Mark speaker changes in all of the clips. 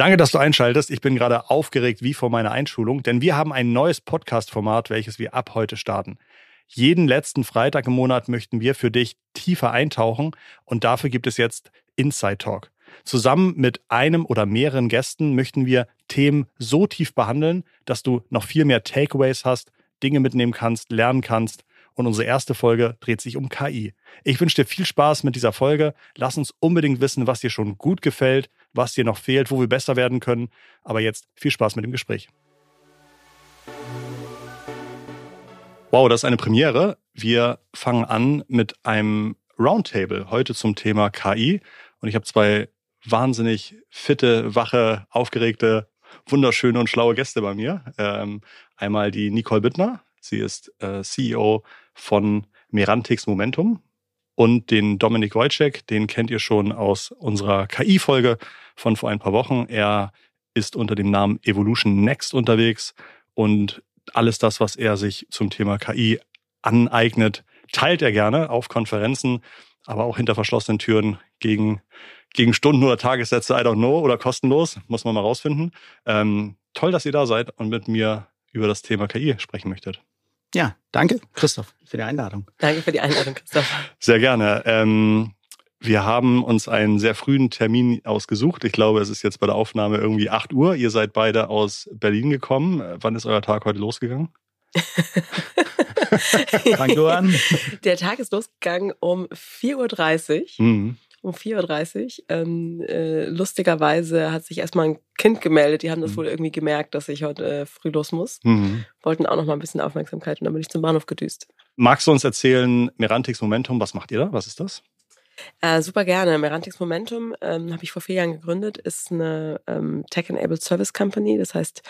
Speaker 1: Danke, dass du einschaltest. Ich bin gerade aufgeregt wie vor meiner Einschulung, denn wir haben ein neues Podcast-Format, welches wir ab heute starten. Jeden letzten Freitag im Monat möchten wir für dich tiefer eintauchen und dafür gibt es jetzt Inside Talk. Zusammen mit einem oder mehreren Gästen möchten wir Themen so tief behandeln, dass du noch viel mehr Takeaways hast, Dinge mitnehmen kannst, lernen kannst. Und unsere erste Folge dreht sich um KI. Ich wünsche dir viel Spaß mit dieser Folge. Lass uns unbedingt wissen, was dir schon gut gefällt, was dir noch fehlt, wo wir besser werden können. Aber jetzt viel Spaß mit dem Gespräch. Wow, das ist eine Premiere. Wir fangen an mit einem Roundtable heute zum Thema KI. Und ich habe zwei wahnsinnig fitte, wache, aufgeregte, wunderschöne und schlaue Gäste bei mir. Ähm, einmal die Nicole Bittner. Sie ist äh, CEO von Merantix Momentum. Und den Dominik Wojcik, den kennt ihr schon aus unserer KI-Folge von vor ein paar Wochen. Er ist unter dem Namen Evolution Next unterwegs und alles das, was er sich zum Thema KI aneignet, teilt er gerne auf Konferenzen, aber auch hinter verschlossenen Türen gegen gegen Stunden oder Tagessätze, I don't know, oder kostenlos, muss man mal rausfinden. Ähm, toll, dass ihr da seid und mit mir über das Thema KI sprechen möchtet.
Speaker 2: Ja, danke, Christoph, für die Einladung.
Speaker 3: Danke für die Einladung, Christoph.
Speaker 1: Sehr gerne. Ähm, wir haben uns einen sehr frühen Termin ausgesucht. Ich glaube, es ist jetzt bei der Aufnahme irgendwie 8 Uhr. Ihr seid beide aus Berlin gekommen. Wann ist euer Tag heute losgegangen?
Speaker 2: Fang du an.
Speaker 3: Der Tag ist losgegangen um 4.30 Uhr. Mhm um 4.30 Uhr. Ähm, äh, lustigerweise hat sich erstmal ein Kind gemeldet. Die haben das mhm. wohl irgendwie gemerkt, dass ich heute äh, früh los muss. Mhm. Wollten auch noch mal ein bisschen Aufmerksamkeit und dann bin ich zum Bahnhof gedüst.
Speaker 1: Magst du uns erzählen, Merantix Momentum, was macht ihr da? Was ist das?
Speaker 3: Äh, super gerne. Merantix Momentum ähm, habe ich vor vier Jahren gegründet, ist eine ähm, Tech-Enabled Service Company. Das heißt,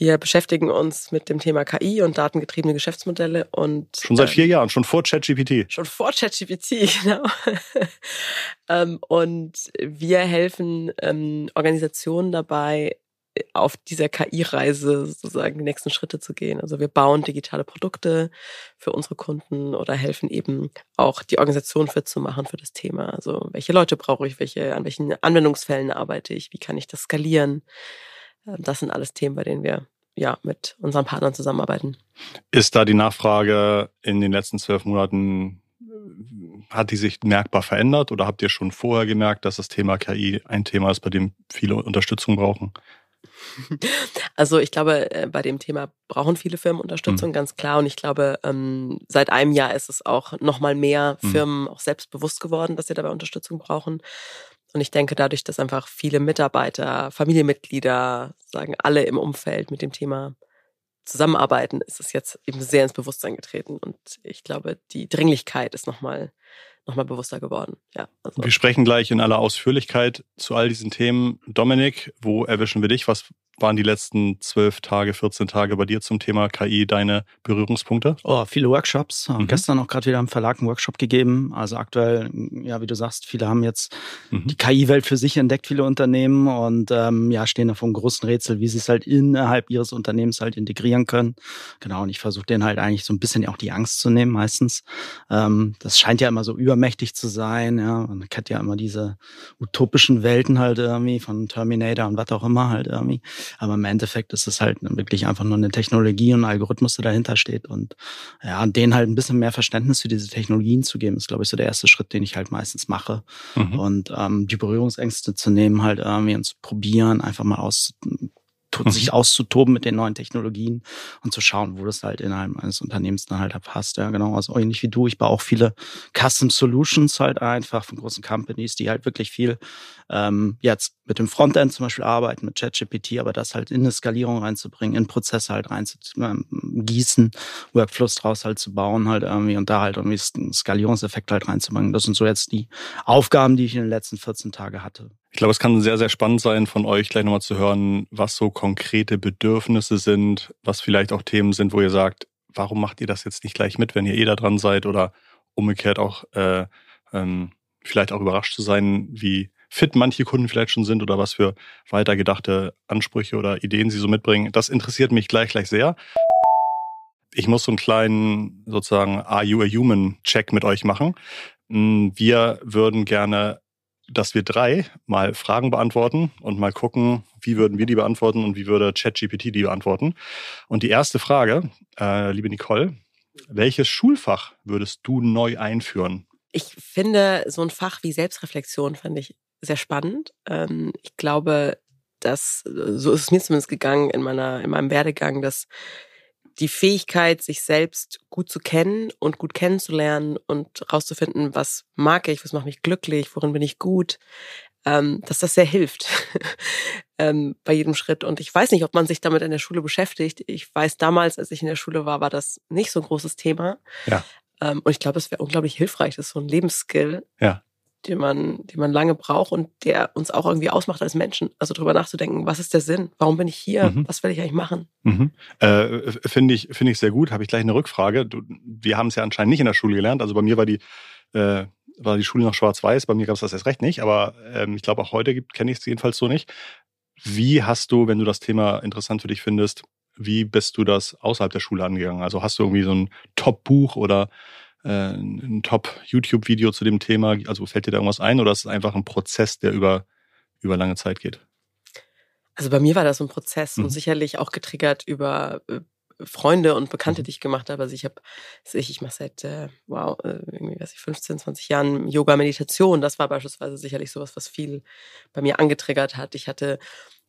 Speaker 3: wir beschäftigen uns mit dem Thema KI und datengetriebene Geschäftsmodelle und
Speaker 1: schon seit vier ähm, Jahren, schon vor ChatGPT.
Speaker 3: Schon vor ChatGPT, genau. ähm, und wir helfen ähm, Organisationen dabei, auf dieser KI-Reise sozusagen die nächsten Schritte zu gehen. Also wir bauen digitale Produkte für unsere Kunden oder helfen eben auch die Organisation fit zu machen für das Thema. Also welche Leute brauche ich, welche, an welchen Anwendungsfällen arbeite ich, wie kann ich das skalieren? Das sind alles Themen, bei denen wir ja mit unseren Partnern zusammenarbeiten.
Speaker 1: Ist da die Nachfrage in den letzten zwölf Monaten, hat die sich merkbar verändert oder habt ihr schon vorher gemerkt, dass das Thema KI ein Thema ist, bei dem viele Unterstützung brauchen?
Speaker 3: Also ich glaube, äh, bei dem Thema brauchen viele Firmen Unterstützung, mhm. ganz klar. Und ich glaube, ähm, seit einem Jahr ist es auch nochmal mehr mhm. Firmen auch selbst bewusst geworden, dass sie dabei Unterstützung brauchen. Und ich denke, dadurch, dass einfach viele Mitarbeiter, Familienmitglieder, sagen alle im Umfeld mit dem Thema zusammenarbeiten, ist es jetzt eben sehr ins Bewusstsein getreten. Und ich glaube, die Dringlichkeit ist nochmal noch mal bewusster geworden. Ja,
Speaker 1: also. Wir sprechen gleich in aller Ausführlichkeit zu all diesen Themen. Dominik, wo erwischen wir dich? Was waren die letzten zwölf Tage, 14 Tage bei dir zum Thema KI deine Berührungspunkte?
Speaker 2: Oh, viele Workshops. Mhm. Gestern auch gerade wieder im Verlag einen Workshop gegeben. Also aktuell, ja, wie du sagst, viele haben jetzt mhm. die KI-Welt für sich entdeckt, viele Unternehmen und ähm, ja, stehen da vor einem großen Rätsel, wie sie es halt innerhalb ihres Unternehmens halt integrieren können. Genau, und ich versuche denen halt eigentlich so ein bisschen auch die Angst zu nehmen meistens. Ähm, das scheint ja immer so übermächtig zu sein, ja. Man kennt ja immer diese utopischen Welten halt irgendwie von Terminator und was auch immer halt irgendwie. Aber im Endeffekt ist es halt wirklich einfach nur eine Technologie und ein Algorithmus, der dahinter steht. Und ja, denen halt ein bisschen mehr Verständnis für diese Technologien zu geben, ist, glaube ich, so der erste Schritt, den ich halt meistens mache. Mhm. Und ähm, die Berührungsängste zu nehmen, halt irgendwie und zu probieren, einfach mal aus. Sich auszutoben mit den neuen Technologien und zu schauen, wo das halt innerhalb eines Unternehmens dann halt passt. Ja, genau. Also ähnlich wie du. Ich baue auch viele Custom Solutions halt einfach von großen Companies, die halt wirklich viel ähm, jetzt mit dem Frontend zum Beispiel arbeiten, mit ChatGPT, aber das halt in eine Skalierung reinzubringen, in Prozesse halt reinzugießen, ähm, Workflows draus halt zu bauen halt irgendwie und da halt irgendwie einen Skalierungseffekt halt reinzubringen. Das sind so jetzt die Aufgaben, die ich in den letzten 14 Tagen hatte.
Speaker 1: Ich glaube, es kann sehr, sehr spannend sein, von euch gleich nochmal zu hören, was so konkrete Bedürfnisse sind, was vielleicht auch Themen sind, wo ihr sagt, warum macht ihr das jetzt nicht gleich mit, wenn ihr eh da dran seid oder umgekehrt auch äh, ähm, vielleicht auch überrascht zu sein, wie fit manche Kunden vielleicht schon sind oder was für weitergedachte Ansprüche oder Ideen sie so mitbringen. Das interessiert mich gleich, gleich sehr. Ich muss so einen kleinen sozusagen Are You a Human Check mit euch machen. Hm, wir würden gerne dass wir drei mal Fragen beantworten und mal gucken, wie würden wir die beantworten und wie würde ChatGPT die beantworten. Und die erste Frage, äh, liebe Nicole, welches Schulfach würdest du neu einführen?
Speaker 3: Ich finde so ein Fach wie Selbstreflexion fand ich sehr spannend. Ähm, ich glaube, dass so ist es mir zumindest gegangen in meiner in meinem Werdegang, dass die Fähigkeit, sich selbst gut zu kennen und gut kennenzulernen und rauszufinden, was mag ich, was macht mich glücklich, worin bin ich gut, ähm, dass das sehr hilft ähm, bei jedem Schritt. Und ich weiß nicht, ob man sich damit in der Schule beschäftigt. Ich weiß damals, als ich in der Schule war, war das nicht so ein großes Thema.
Speaker 1: Ja.
Speaker 3: Ähm, und ich glaube, es wäre unglaublich hilfreich. Das ist so ein Lebensskill.
Speaker 1: Ja
Speaker 3: den man, den man lange braucht und der uns auch irgendwie ausmacht als Menschen. Also darüber nachzudenken, was ist der Sinn? Warum bin ich hier? Mhm. Was will ich eigentlich machen?
Speaker 1: Mhm. Äh, Finde ich, finde ich sehr gut. Habe ich gleich eine Rückfrage. Du, wir haben es ja anscheinend nicht in der Schule gelernt. Also bei mir war die, äh, war die Schule noch schwarz-weiß. Bei mir gab es das erst recht nicht. Aber ähm, ich glaube auch heute kenne ich es jedenfalls so nicht. Wie hast du, wenn du das Thema interessant für dich findest, wie bist du das außerhalb der Schule angegangen? Also hast du irgendwie so ein Top-Buch oder ein Top-YouTube-Video zu dem Thema? Also fällt dir da irgendwas ein oder ist es einfach ein Prozess, der über, über lange Zeit geht?
Speaker 3: Also bei mir war das so ein Prozess mhm. und sicherlich auch getriggert über äh, Freunde und Bekannte, mhm. die ich gemacht habe. Also ich habe, ich, ich mache seit, äh, wow, äh, irgendwie, weiß ich, 15, 20 Jahren Yoga-Meditation. Das war beispielsweise sicherlich sowas, was viel bei mir angetriggert hat. Ich hatte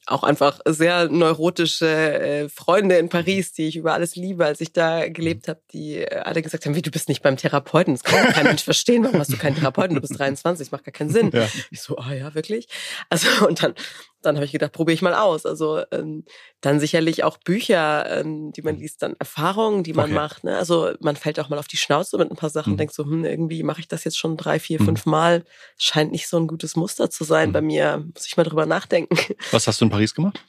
Speaker 3: auch einfach sehr neurotische äh, Freunde in Paris, die ich über alles liebe, als ich da gelebt habe, die äh, alle gesagt haben, wie du bist nicht beim Therapeuten, das kann kein Mensch verstehen, warum hast du keinen Therapeuten, du bist 23, das macht gar keinen Sinn. Ja. Ich so, ah oh ja, wirklich? Also und dann dann habe ich gedacht, probiere ich mal aus. Also ähm, dann sicherlich auch Bücher, ähm, die man liest, dann Erfahrungen, die man okay. macht. Ne? Also man fällt auch mal auf die Schnauze mit ein paar Sachen, mhm. denkt so, hm, irgendwie mache ich das jetzt schon drei, vier, mhm. fünf Mal. Scheint nicht so ein gutes Muster zu sein mhm. bei mir. Muss ich mal drüber nachdenken.
Speaker 1: Was hast du in Paris gemacht?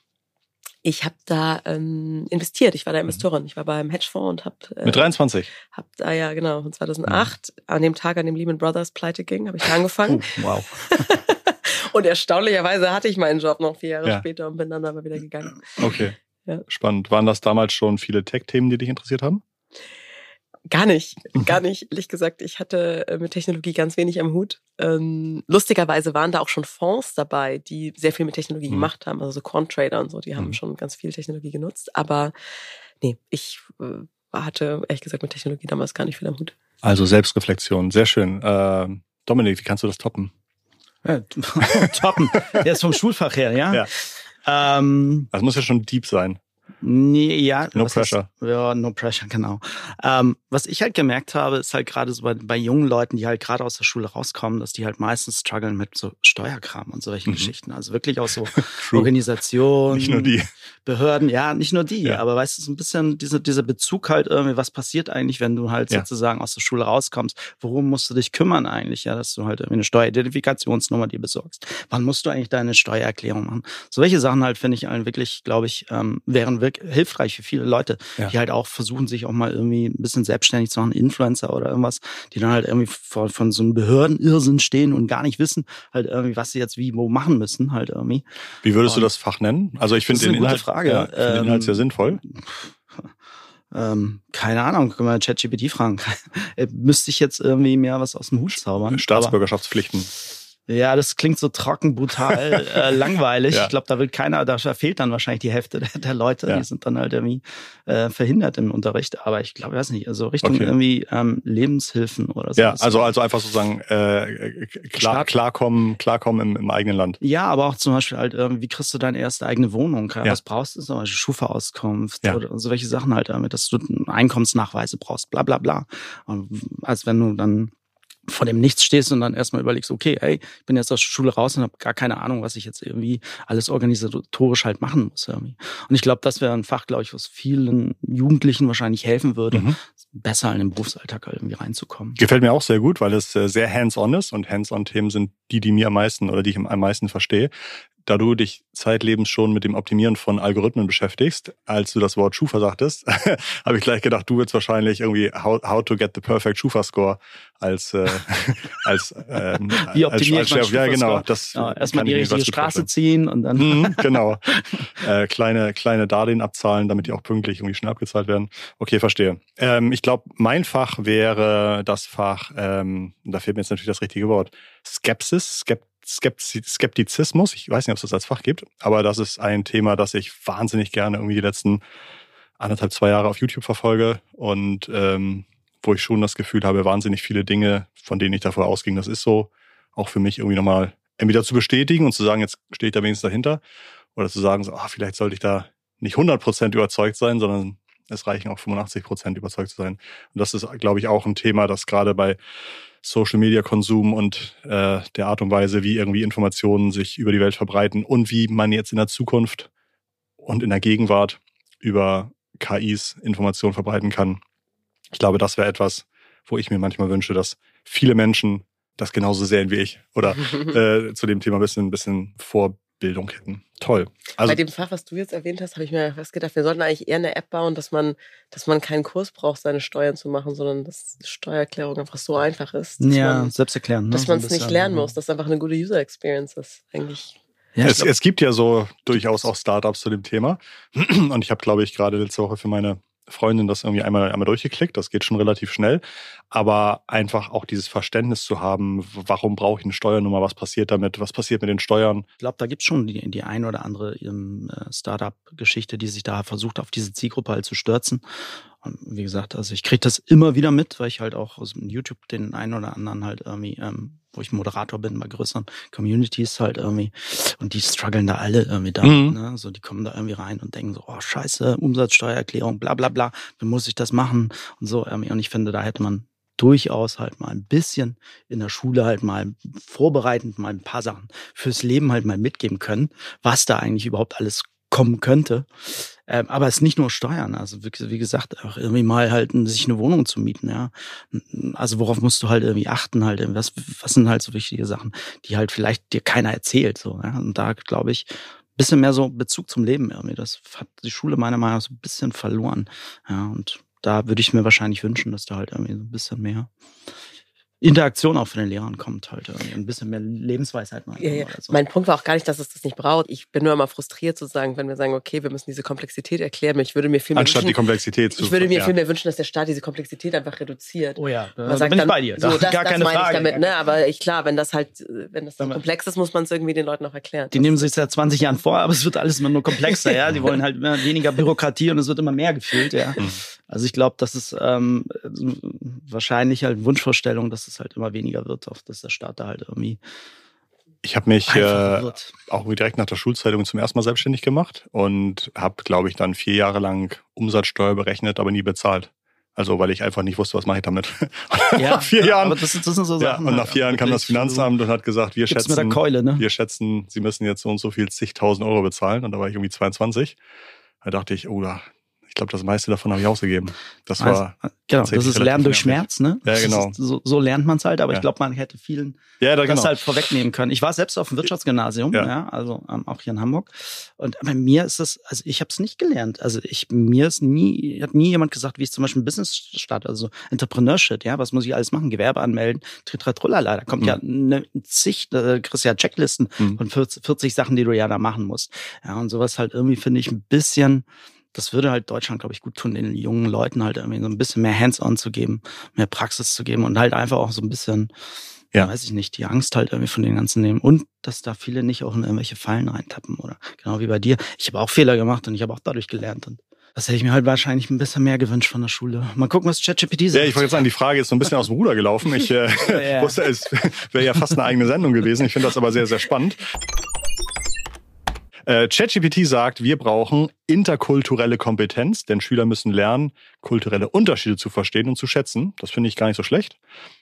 Speaker 3: Ich habe da ähm, investiert. Ich war da mhm. Investorin. Ich war beim Hedgefonds und habe
Speaker 1: äh, mit 23.
Speaker 3: Hab da ja genau 2008 mhm. an dem Tag, an dem Lehman Brothers pleite ging, habe ich da angefangen.
Speaker 1: Oh, wow.
Speaker 3: Und erstaunlicherweise hatte ich meinen Job noch vier Jahre ja. später und bin dann aber wieder gegangen.
Speaker 1: Okay. Ja. Spannend. Waren das damals schon viele Tech-Themen, die dich interessiert haben?
Speaker 3: Gar nicht, mhm. gar nicht. Ehrlich gesagt, ich hatte äh, mit Technologie ganz wenig am Hut. Ähm, lustigerweise waren da auch schon Fonds dabei, die sehr viel mit Technologie mhm. gemacht haben. Also so Quant-Trader und so, die haben mhm. schon ganz viel Technologie genutzt. Aber nee, ich äh, hatte ehrlich gesagt mit Technologie damals gar nicht viel am Hut.
Speaker 1: Also Selbstreflexion, sehr schön. Äh, Dominik, wie kannst du das toppen?
Speaker 2: Toppen. Der ist vom Schulfach her, ja?
Speaker 1: Ja. Ähm, das muss ja schon deep sein.
Speaker 2: Nee, ja.
Speaker 1: No pressure.
Speaker 2: Ist, ja, no pressure, genau. Ähm, was ich halt gemerkt habe, ist halt gerade so bei, bei jungen Leuten, die halt gerade aus der Schule rauskommen, dass die halt meistens strugglen mit so Steuerkram und solchen mhm. Geschichten. Also wirklich auch so Organisationen.
Speaker 1: Nicht nur die.
Speaker 2: Behörden, ja, nicht nur die, ja. aber weißt du, so ein bisschen diese, dieser Bezug halt irgendwie, was passiert eigentlich, wenn du halt ja. sozusagen aus der Schule rauskommst? Worum musst du dich kümmern eigentlich, ja, dass du halt irgendwie eine Steueridentifikationsnummer dir besorgst? Wann musst du eigentlich deine Steuererklärung machen? So welche Sachen halt finde ich halt wirklich, glaube ich, ähm, wären wirklich hilfreich für viele Leute, ja. die halt auch versuchen, sich auch mal irgendwie ein bisschen selbstständig zu machen, Influencer oder irgendwas, die dann halt irgendwie von, von so einem Behördenirrsinn stehen und gar nicht wissen, halt irgendwie, was sie jetzt wie wo machen müssen, halt irgendwie.
Speaker 1: Wie würdest und, du das Fach nennen? Also ich finde den Inhalt
Speaker 2: Frage. Ja,
Speaker 1: ich ähm, den Inhalt sehr sinnvoll.
Speaker 2: Ähm, keine Ahnung, können wir ChatGPT fragen. Müsste ich jetzt irgendwie mehr was aus dem Hut zaubern?
Speaker 1: Staatsbürgerschaftspflichten.
Speaker 2: Ja, das klingt so trocken, brutal, äh, langweilig. ja. Ich glaube, da will keiner, da fehlt dann wahrscheinlich die Hälfte der, der Leute, ja. die sind dann halt irgendwie äh, verhindert im Unterricht. Aber ich glaube, weiß nicht, also Richtung okay. irgendwie ähm, Lebenshilfen oder so.
Speaker 1: Ja, also also einfach sozusagen äh, klar, klarkommen, klarkommen im, im eigenen Land.
Speaker 2: Ja, aber auch zum Beispiel halt, äh, wie kriegst du deine erste eigene Wohnung? Ja. Was brauchst du zum Beispiel? Schufa-Auskunft oder so welche Sachen halt damit, dass du Einkommensnachweise brauchst, bla bla bla. Und als wenn du dann vor dem Nichts stehst und dann erstmal überlegst, okay, ey, ich bin jetzt aus der Schule raus und habe gar keine Ahnung, was ich jetzt irgendwie alles organisatorisch halt machen muss. Irgendwie. Und ich glaube, das wäre ein Fach, glaube ich, was vielen Jugendlichen wahrscheinlich helfen würde, mhm. besser in den Berufsalltag halt irgendwie reinzukommen.
Speaker 1: Gefällt mir auch sehr gut, weil es äh, sehr hands-on ist und hands-on-Themen sind die, die mir am meisten oder die ich am meisten verstehe da du dich zeitlebens schon mit dem Optimieren von Algorithmen beschäftigst, als du das Wort Schufa sagtest, habe ich gleich gedacht, du willst wahrscheinlich irgendwie how, how to get the perfect Schufa Score als äh, als
Speaker 2: ähm, wie optimiert als, als,
Speaker 1: man ja genau das
Speaker 2: ja, erstmal die richtige Straße ziehen und dann
Speaker 1: mhm, genau. Äh, kleine kleine Darlehen abzahlen, damit die auch pünktlich irgendwie schnell abgezahlt werden. Okay, verstehe. Ähm, ich glaube, mein Fach wäre das Fach, ähm, da fehlt mir jetzt natürlich das richtige Wort, Skepsis, Skept Skeptizismus. Ich weiß nicht, ob es das als Fach gibt, aber das ist ein Thema, das ich wahnsinnig gerne irgendwie die letzten anderthalb, zwei Jahre auf YouTube verfolge und ähm, wo ich schon das Gefühl habe, wahnsinnig viele Dinge, von denen ich davor ausging, das ist so, auch für mich irgendwie nochmal entweder zu bestätigen und zu sagen, jetzt stehe ich da wenigstens dahinter, oder zu sagen, so, ah, vielleicht sollte ich da nicht 100% überzeugt sein, sondern es reichen auch 85% überzeugt zu sein. Und das ist, glaube ich, auch ein Thema, das gerade bei Social Media Konsum und äh, der Art und Weise, wie irgendwie Informationen sich über die Welt verbreiten und wie man jetzt in der Zukunft und in der Gegenwart über KIs Informationen verbreiten kann. Ich glaube, das wäre etwas, wo ich mir manchmal wünsche, dass viele Menschen das genauso sehen wie ich oder äh, zu dem Thema ein bisschen, ein bisschen Vorbildung hätten. Toll.
Speaker 3: Also, Bei dem Fach, was du jetzt erwähnt hast, habe ich mir fast gedacht, wir sollten eigentlich eher eine App bauen, dass man, dass man keinen Kurs braucht, seine Steuern zu machen, sondern dass Steuererklärung einfach so einfach ist.
Speaker 2: Ja, man, selbst erklären. Ne?
Speaker 3: Dass man es nicht lernen muss, dass es einfach eine gute User Experience ist, eigentlich.
Speaker 1: Ja, es, es gibt ja so durchaus auch Startups zu dem Thema. Und ich habe, glaube ich, gerade letzte Woche für meine Freundin das irgendwie einmal, einmal durchgeklickt. Das geht schon relativ schnell. Aber einfach auch dieses Verständnis zu haben, warum brauche ich eine Steuernummer, was passiert damit, was passiert mit den Steuern.
Speaker 2: Ich glaube, da gibt es schon die, die ein oder andere ähm, Startup-Geschichte, die sich da versucht, auf diese Zielgruppe halt zu stürzen. Und wie gesagt, also ich kriege das immer wieder mit, weil ich halt auch aus YouTube den einen oder anderen halt irgendwie, ähm, wo ich Moderator bin bei größeren Communities halt irgendwie, und die strugglen da alle irgendwie da. Mhm. Ne? So, die kommen da irgendwie rein und denken so, oh scheiße, Umsatzsteuererklärung, bla bla bla, wie muss ich das machen? Und so, irgendwie. Und ich finde, da hätte man durchaus halt mal ein bisschen in der Schule halt mal vorbereitend mal ein paar Sachen fürs Leben halt mal mitgeben können, was da eigentlich überhaupt alles kommen könnte. Ähm, aber es ist nicht nur Steuern, also wie, wie, gesagt, auch irgendwie mal halt sich eine Wohnung zu mieten, ja. Also worauf musst du halt irgendwie achten, halt, was, was sind halt so wichtige Sachen, die halt vielleicht dir keiner erzählt, so, ja. Und da glaube ich, bisschen mehr so Bezug zum Leben irgendwie. Das hat die Schule meiner Meinung nach so ein bisschen verloren. Ja, und da würde ich mir wahrscheinlich wünschen, dass da halt irgendwie so ein bisschen mehr Interaktion auch von den Lehrern kommt halt. Ein bisschen mehr Lebensweisheit
Speaker 3: mal. Ja, ja. So. Mein Punkt war auch gar nicht, dass es das nicht braucht. Ich bin nur immer frustriert sozusagen, wenn wir sagen, okay, wir müssen diese Komplexität erklären. Ich würde mir viel mehr
Speaker 1: Anstatt
Speaker 3: wünschen,
Speaker 1: die Komplexität
Speaker 3: zu Ich würde mir ja. viel mehr wünschen, dass der Staat diese Komplexität einfach reduziert.
Speaker 2: Oh ja,
Speaker 3: da sagt bin dann, ich bei dir. So, das, gar das keine meine Frage. ich damit. Ne? Aber ich, klar, wenn das halt, wenn das so komplex ist, muss man es irgendwie den Leuten auch erklären.
Speaker 2: Die nehmen sich seit 20 Jahren vor, aber es wird alles immer nur komplexer. ja, Die wollen halt immer weniger Bürokratie und es wird immer mehr gefühlt. Ja. Mhm. Also ich glaube, das ist ähm, wahrscheinlich halt Wunschvorstellung, dass es halt immer weniger wird, auf dass der Staat da halt irgendwie.
Speaker 1: Ich habe mich äh, auch direkt nach der Schulzeitung zum ersten Mal selbstständig gemacht und habe, glaube ich, dann vier Jahre lang Umsatzsteuer berechnet, aber nie bezahlt. Also weil ich einfach nicht wusste, was mache ich damit.
Speaker 2: Ja, nach vier Jahren. Das, das so
Speaker 1: Sachen. Ja, und nach vier Jahren kam das Finanzamt und hat gesagt, wir schätzen,
Speaker 2: Keule, ne?
Speaker 1: wir schätzen, Sie müssen jetzt so und so viel zigtausend Euro bezahlen. Und da war ich irgendwie 22. Da dachte ich, oh, da, ich glaube, das meiste davon habe ich ausgegeben. Das also, war
Speaker 2: genau, das ist Lernen durch Schmerz, ne?
Speaker 1: Ja, genau.
Speaker 2: Ist, so, so, lernt man es halt, aber ja. ich glaube, man hätte vielen ja, da, das genau. halt vorwegnehmen können. Ich war selbst auf dem Wirtschaftsgymnasium, ja, ja also ähm, auch hier in Hamburg. Und bei mir ist es, also ich habe es nicht gelernt. Also ich mir ist nie, hat nie jemand gesagt, wie ich zum Beispiel ein Business starte, also Entrepreneurship, ja, was muss ich alles machen, Gewerbe anmelden, Tritratrulala. Da kommt mhm. ja eine zig, da kriegst ja Checklisten mhm. von 40, 40 Sachen, die du ja da machen musst. Ja, und sowas halt irgendwie finde ich ein bisschen das würde halt Deutschland, glaube ich, gut tun, den jungen Leuten halt irgendwie so ein bisschen mehr Hands-on zu geben, mehr Praxis zu geben und halt einfach auch so ein bisschen, ja. weiß ich nicht, die Angst halt irgendwie von den ganzen nehmen und dass da viele nicht auch in irgendwelche Fallen reintappen oder genau wie bei dir. Ich habe auch Fehler gemacht und ich habe auch dadurch gelernt und das hätte ich mir halt wahrscheinlich ein bisschen mehr gewünscht von der Schule. Mal gucken, was ChatGPT sagt.
Speaker 1: Ja, ich wollte jetzt sagen, die Frage ist so ein bisschen aus dem Ruder gelaufen. Ich äh, ja. wusste, es wäre ja fast eine eigene Sendung gewesen. Ich finde das aber sehr, sehr spannend. Äh, ChatGPT sagt, wir brauchen interkulturelle Kompetenz, denn Schüler müssen lernen, kulturelle Unterschiede zu verstehen und zu schätzen. Das finde ich gar nicht so schlecht.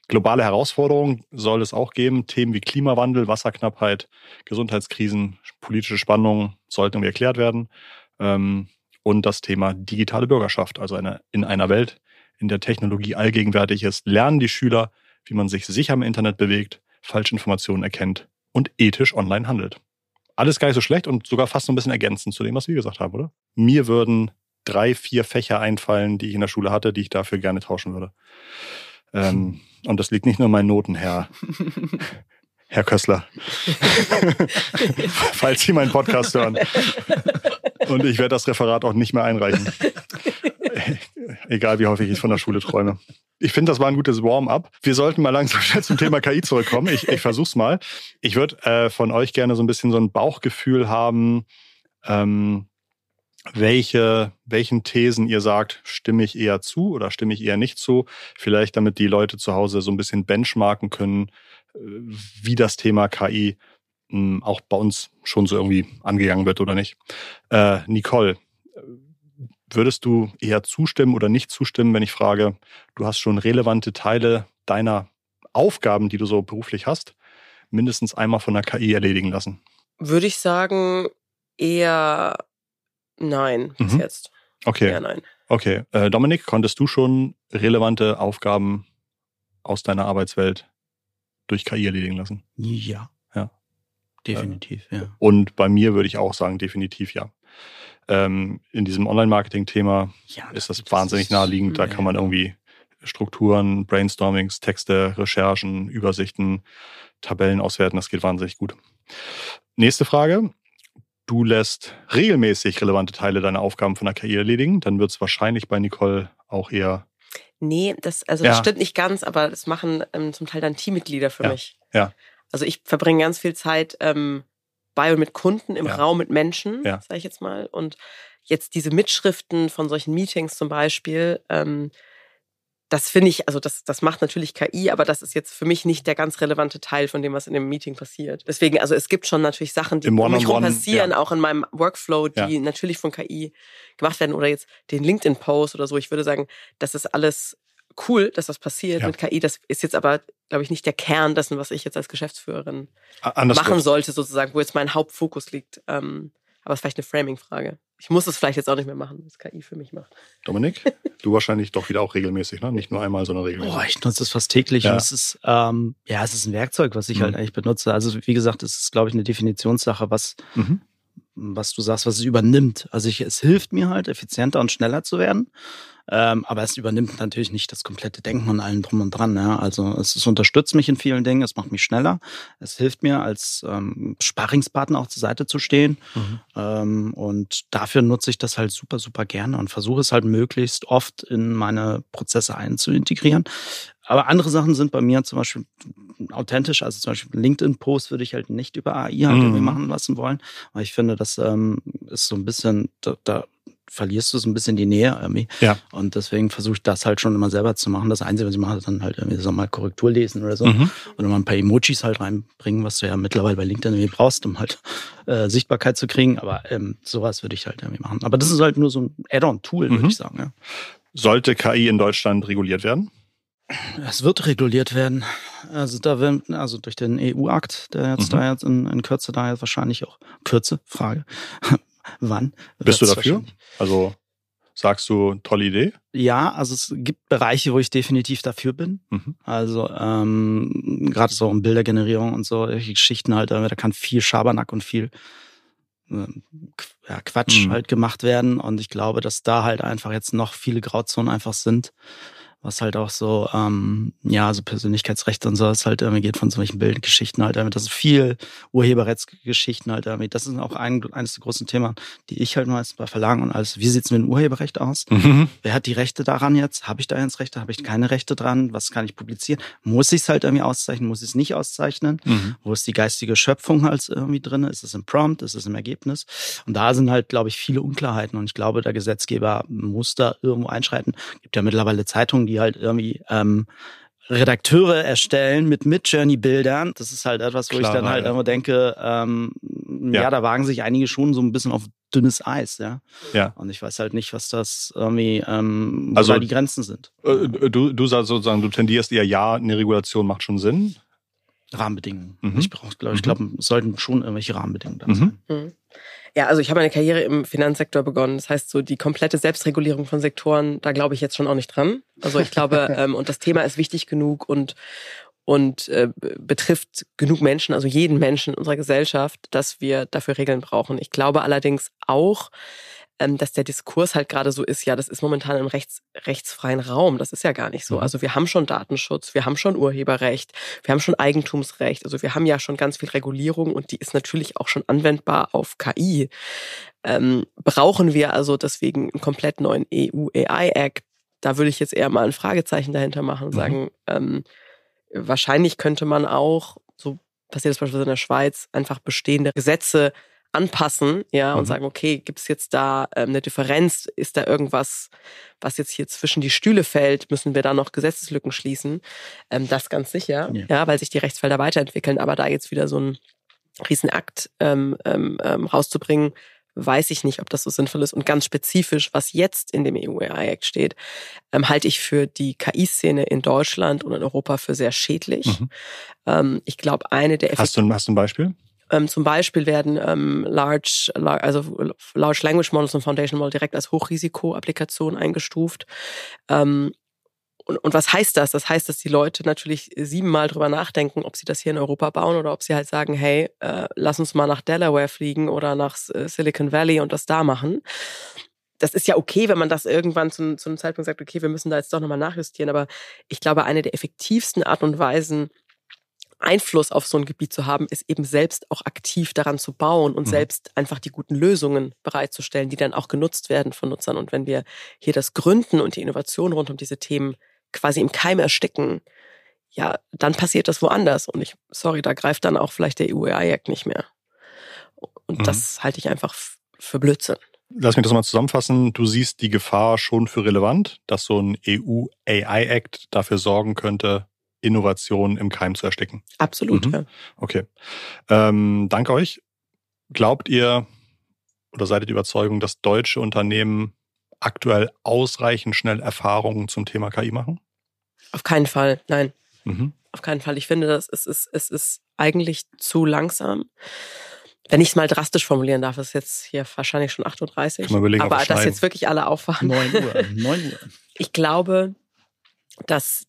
Speaker 1: Globale Herausforderungen soll es auch geben. Themen wie Klimawandel, Wasserknappheit, Gesundheitskrisen, politische Spannungen sollten irgendwie erklärt werden. Ähm, und das Thema digitale Bürgerschaft, also eine, in einer Welt, in der Technologie allgegenwärtig ist, lernen die Schüler, wie man sich sicher im Internet bewegt, Falschinformationen erkennt und ethisch online handelt alles gar nicht so schlecht und sogar fast so ein bisschen ergänzend zu dem, was wir gesagt haben, oder? Mir würden drei, vier Fächer einfallen, die ich in der Schule hatte, die ich dafür gerne tauschen würde. Ähm, und das liegt nicht nur in meinen Noten, Herr, Herr Kössler. Falls Sie meinen Podcast hören. Und ich werde das Referat auch nicht mehr einreichen. Egal wie häufig ich von der Schule träume. Ich finde, das war ein gutes Warm-up. Wir sollten mal langsam zum Thema KI zurückkommen. Ich, ich versuch's mal. Ich würde äh, von euch gerne so ein bisschen so ein Bauchgefühl haben, ähm, welche, welchen Thesen ihr sagt, stimme ich eher zu oder stimme ich eher nicht zu. Vielleicht damit die Leute zu Hause so ein bisschen benchmarken können, äh, wie das Thema KI hm, auch bei uns schon so irgendwie angegangen wird oder nicht. Äh, Nicole, würdest du eher zustimmen oder nicht zustimmen, wenn ich frage, du hast schon relevante Teile deiner Aufgaben, die du so beruflich hast, mindestens einmal von der KI erledigen lassen?
Speaker 3: Würde ich sagen, eher nein bis mhm. jetzt.
Speaker 1: Okay.
Speaker 3: Eher nein.
Speaker 1: Okay. Äh, Dominik, konntest du schon relevante Aufgaben aus deiner Arbeitswelt durch KI erledigen lassen?
Speaker 2: Ja.
Speaker 1: Ja.
Speaker 2: Definitiv, äh, ja.
Speaker 1: Und bei mir würde ich auch sagen, definitiv ja. Ähm, in diesem Online-Marketing-Thema ja, ist das, das wahnsinnig ist, naheliegend. Da kann man irgendwie Strukturen, Brainstormings, Texte, Recherchen, Übersichten, Tabellen auswerten. Das geht wahnsinnig gut. Nächste Frage. Du lässt regelmäßig relevante Teile deiner Aufgaben von der KI erledigen. Dann wird es wahrscheinlich bei Nicole auch eher
Speaker 3: Nee, das, also das stimmt nicht ganz, aber das machen ähm, zum Teil dann Teammitglieder für
Speaker 1: ja.
Speaker 3: mich.
Speaker 1: Ja.
Speaker 3: Also ich verbringe ganz viel Zeit ähm, bei und mit Kunden im ja. Raum mit Menschen, ja. sage ich jetzt mal. Und jetzt diese Mitschriften von solchen Meetings zum Beispiel, ähm, das finde ich, also das, das macht natürlich KI, aber das ist jetzt für mich nicht der ganz relevante Teil von dem, was in dem Meeting passiert. Deswegen, also es gibt schon natürlich Sachen, die
Speaker 1: um
Speaker 3: mich rum passieren, ja. auch in meinem Workflow, die ja. natürlich von KI gemacht werden oder jetzt den LinkedIn-Post oder so. Ich würde sagen, das ist alles cool, dass das passiert ja. mit KI. Das ist jetzt aber, glaube ich, nicht der Kern dessen, was ich jetzt als Geschäftsführerin Anders machen sollte, sozusagen, wo jetzt mein Hauptfokus liegt. Ähm, aber es ist vielleicht eine Framing-Frage. Ich muss es vielleicht jetzt auch nicht mehr machen, was KI für mich macht.
Speaker 1: Dominik, du wahrscheinlich doch wieder auch regelmäßig, ne? Nicht nur einmal, sondern regelmäßig.
Speaker 2: Boah, ich nutze es fast täglich. Ja. Und es ist, ähm, ja, es ist ein Werkzeug, was ich mhm. halt eigentlich benutze. Also wie gesagt, es ist, glaube ich, eine Definitionssache, was, mhm. Was du sagst, was es übernimmt. Also ich, es hilft mir halt, effizienter und schneller zu werden. Ähm, aber es übernimmt natürlich nicht das komplette Denken und allen drum und dran. Ja. Also es, es, unterstützt mich in vielen Dingen, es macht mich schneller, es hilft mir als ähm, Sparringspartner auch zur Seite zu stehen. Mhm. Ähm, und dafür nutze ich das halt super, super gerne und versuche es halt möglichst oft in meine Prozesse einzuintegrieren. Aber andere Sachen sind bei mir zum Beispiel authentisch. Also zum Beispiel LinkedIn-Post würde ich halt nicht über AI halt mhm. irgendwie machen lassen wollen. Weil ich finde, das ähm, ist so ein bisschen, da, da verlierst du so ein bisschen die Nähe irgendwie.
Speaker 1: Ja.
Speaker 2: Und deswegen versuche ich das halt schon immer selber zu machen. Das Einzige, was ich mache, ist dann halt irgendwie so mal Korrektur lesen oder so. Mhm. Oder mal ein paar Emojis halt reinbringen, was du ja mittlerweile bei LinkedIn irgendwie brauchst, um halt äh, Sichtbarkeit zu kriegen. Aber ähm, sowas würde ich halt irgendwie machen. Aber das ist halt nur so ein Add-on-Tool, mhm. würde ich sagen. Ja.
Speaker 1: Sollte KI in Deutschland reguliert werden?
Speaker 2: Es wird reguliert werden. Also da werden, also durch den EU-Akt, der jetzt mhm. da jetzt in, in Kürze da jetzt wahrscheinlich auch Kürze, Frage, wann.
Speaker 1: Bist du dafür? Also sagst du, tolle Idee?
Speaker 2: Ja, also es gibt Bereiche, wo ich definitiv dafür bin. Mhm. Also ähm, gerade so um Bildergenerierung und so Geschichten halt, da kann viel Schabernack und viel äh, ja, Quatsch mhm. halt gemacht werden. Und ich glaube, dass da halt einfach jetzt noch viele Grauzonen einfach sind was halt auch so, ähm, ja, so Persönlichkeitsrechte und so, es halt irgendwie geht von solchen Bildgeschichten halt damit. Das ist viel Urheberrechtsgeschichten halt damit. Das ist auch ein, eines der großen Themen, die ich halt meistens bei Verlagen und alles, wie sieht's mit dem Urheberrecht aus? Mhm. Wer hat die Rechte daran jetzt? Habe ich da jetzt Rechte? Habe ich keine Rechte dran? Was kann ich publizieren? Muss ich es halt irgendwie auszeichnen? Muss ich es nicht auszeichnen? Mhm. Wo ist die geistige Schöpfung halt irgendwie drin? Ist es im Prompt? Ist es im Ergebnis? Und da sind halt, glaube ich, viele Unklarheiten und ich glaube, der Gesetzgeber muss da irgendwo einschreiten. Gibt ja mittlerweile Zeitungen, die halt irgendwie ähm, Redakteure erstellen mit Mid-Journey-Bildern. Das ist halt etwas, wo Klar, ich dann halt ja. immer denke, ähm, ja. ja. da wagen sich einige schon so ein bisschen auf dünnes Eis, ja.
Speaker 1: Ja.
Speaker 2: Und ich weiß halt nicht, was das irgendwie, ähm, also, die Grenzen sind.
Speaker 1: Äh, du, du sagst sozusagen, du tendierst eher ja, eine Regulation macht schon Sinn.
Speaker 2: Rahmenbedingungen. Mhm. Ich brauche, glaube ich, glaube, es sollten schon irgendwelche Rahmenbedingungen da mhm. sein.
Speaker 3: Mhm. Ja, also ich habe meine Karriere im Finanzsektor begonnen. Das heißt, so die komplette Selbstregulierung von Sektoren, da glaube ich jetzt schon auch nicht dran. Also ich glaube, ähm, und das Thema ist wichtig genug und und äh, betrifft genug Menschen, also jeden Menschen in unserer Gesellschaft, dass wir dafür Regeln brauchen. Ich glaube allerdings auch, dass der Diskurs halt gerade so ist, ja, das ist momentan im rechts, rechtsfreien Raum. Das ist ja gar nicht so. Mhm. Also wir haben schon Datenschutz, wir haben schon Urheberrecht, wir haben schon Eigentumsrecht. Also wir haben ja schon ganz viel Regulierung und die ist natürlich auch schon anwendbar auf KI. Ähm, brauchen wir also deswegen einen komplett neuen EU-AI-Act? da würde ich jetzt eher mal ein Fragezeichen dahinter machen und mhm. sagen, ähm, wahrscheinlich könnte man auch, so passiert das beispielsweise in der Schweiz, einfach bestehende Gesetze anpassen, ja, und mhm. sagen, okay, gibt es jetzt da ähm, eine Differenz? Ist da irgendwas, was jetzt hier zwischen die Stühle fällt? Müssen wir da noch Gesetzeslücken schließen? Ähm, das ganz sicher, ja. ja, weil sich die Rechtsfelder weiterentwickeln. Aber da jetzt wieder so ein Riesenakt ähm, ähm, ähm rauszubringen, weiß ich nicht, ob das so sinnvoll ist. Und ganz spezifisch, was jetzt in dem EU-AI-Act steht, ähm, halte ich für die KI-Szene in Deutschland und in Europa für sehr schädlich. Mhm. Ähm, ich glaube, eine der.
Speaker 1: Hast du, hast du ein Beispiel?
Speaker 3: Ähm, zum Beispiel werden ähm, Large, also Large Language Models und Foundation Model direkt als Hochrisiko-Applikation eingestuft. Ähm, und, und was heißt das? Das heißt, dass die Leute natürlich siebenmal drüber nachdenken, ob sie das hier in Europa bauen oder ob sie halt sagen, hey, äh, lass uns mal nach Delaware fliegen oder nach äh, Silicon Valley und das da machen. Das ist ja okay, wenn man das irgendwann zu, zu einem Zeitpunkt sagt, okay, wir müssen da jetzt doch nochmal nachjustieren. Aber ich glaube, eine der effektivsten Art und Weisen, Einfluss auf so ein Gebiet zu haben, ist eben selbst auch aktiv daran zu bauen und mhm. selbst einfach die guten Lösungen bereitzustellen, die dann auch genutzt werden von Nutzern. Und wenn wir hier das Gründen und die Innovation rund um diese Themen quasi im Keim ersticken, ja, dann passiert das woanders. Und ich, sorry, da greift dann auch vielleicht der EU-AI-Act nicht mehr. Und mhm. das halte ich einfach für Blödsinn.
Speaker 1: Lass mich das mal zusammenfassen. Du siehst die Gefahr schon für relevant, dass so ein EU-AI-Act dafür sorgen könnte, Innovation im Keim zu ersticken.
Speaker 3: Absolut, mhm.
Speaker 1: ja. Okay. Ähm, danke euch. Glaubt ihr oder seid ihr die Überzeugung, dass deutsche Unternehmen aktuell ausreichend schnell Erfahrungen zum Thema KI machen?
Speaker 3: Auf keinen Fall, nein. Mhm. Auf keinen Fall. Ich finde, das es ist, es ist eigentlich zu langsam. Wenn ich es mal drastisch formulieren darf, ist jetzt hier wahrscheinlich schon 8.30 Uhr. Überlegen, aber dass jetzt wirklich alle aufwachen.
Speaker 2: 9 Uhr. 9 Uhr.
Speaker 3: Ich glaube, dass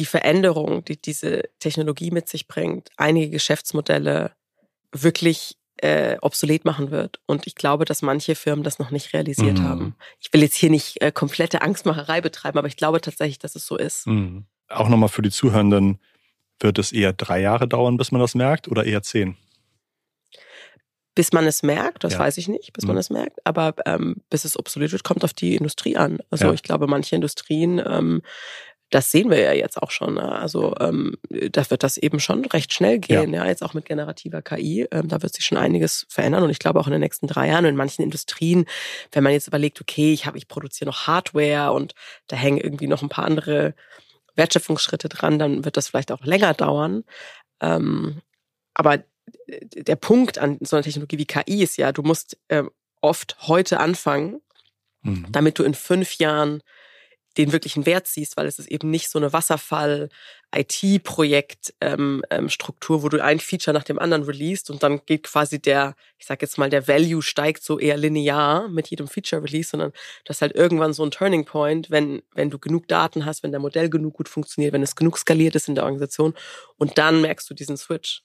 Speaker 3: die Veränderung, die diese Technologie mit sich bringt, einige Geschäftsmodelle wirklich äh, obsolet machen wird. Und ich glaube, dass manche Firmen das noch nicht realisiert mhm. haben. Ich will jetzt hier nicht äh, komplette Angstmacherei betreiben, aber ich glaube tatsächlich, dass es so ist.
Speaker 1: Mhm. Auch nochmal für die Zuhörenden, wird es eher drei Jahre dauern, bis man das merkt oder eher zehn?
Speaker 3: Bis man es merkt, das ja. weiß ich nicht, bis mhm. man es merkt, aber ähm, bis es obsolet wird, kommt auf die Industrie an. Also ja. ich glaube, manche Industrien ähm, das sehen wir ja jetzt auch schon. Ne? Also ähm, da wird das eben schon recht schnell gehen, ja, ja jetzt auch mit generativer KI. Ähm, da wird sich schon einiges verändern und ich glaube auch in den nächsten drei Jahren in manchen Industrien, wenn man jetzt überlegt, okay, ich habe, ich produziere noch Hardware und da hängen irgendwie noch ein paar andere Wertschöpfungsschritte dran, dann wird das vielleicht auch länger dauern. Ähm, aber der Punkt an so einer Technologie wie KI ist ja, du musst äh, oft heute anfangen, mhm. damit du in fünf Jahren den wirklichen Wert siehst, weil es ist eben nicht so eine Wasserfall-IT-Projekt-Struktur, ähm, ähm, wo du ein Feature nach dem anderen released und dann geht quasi der, ich sag jetzt mal, der Value steigt so eher linear mit jedem Feature-Release, sondern das ist halt irgendwann so ein Turning Point, wenn, wenn du genug Daten hast, wenn der Modell genug gut funktioniert, wenn es genug skaliert ist in der Organisation und dann merkst du diesen Switch.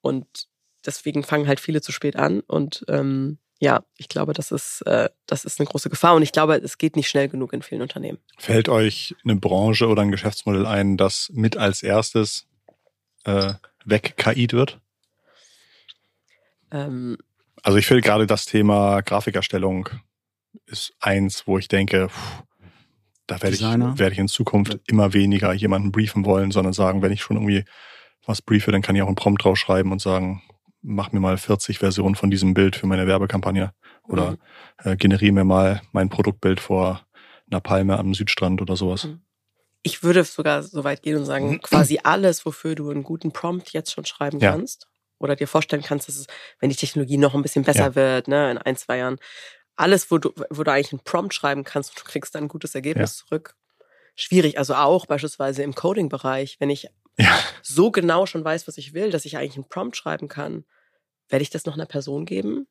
Speaker 3: Und deswegen fangen halt viele zu spät an und ähm, ja, ich glaube, das ist, äh, das ist eine große Gefahr und ich glaube, es geht nicht schnell genug in vielen Unternehmen.
Speaker 1: Fällt euch eine Branche oder ein Geschäftsmodell ein, das mit als erstes äh, weg KI wird? Ähm, also ich finde gerade das Thema Grafikerstellung ist eins, wo ich denke, pff, da werde ich, werde ich in Zukunft immer weniger jemanden briefen wollen, sondern sagen, wenn ich schon irgendwie was briefe, dann kann ich auch einen Prompt draufschreiben und sagen, mach mir mal 40 Versionen von diesem Bild für meine Werbekampagne oder mhm. äh, generiere mir mal mein Produktbild vor einer Palme am Südstrand oder sowas. Mhm.
Speaker 3: Ich würde sogar so weit gehen und sagen, mhm. quasi alles, wofür du einen guten Prompt jetzt schon schreiben ja. kannst oder dir vorstellen kannst, dass es, wenn die Technologie noch ein bisschen besser ja. wird, ne, in ein, zwei Jahren, alles, wo du, wo du eigentlich einen Prompt schreiben kannst und du kriegst dann ein gutes Ergebnis ja. zurück. Schwierig. Also auch beispielsweise im Coding-Bereich, wenn ich ja. so genau schon weiß, was ich will, dass ich eigentlich einen Prompt schreiben kann, werde ich das noch einer Person geben?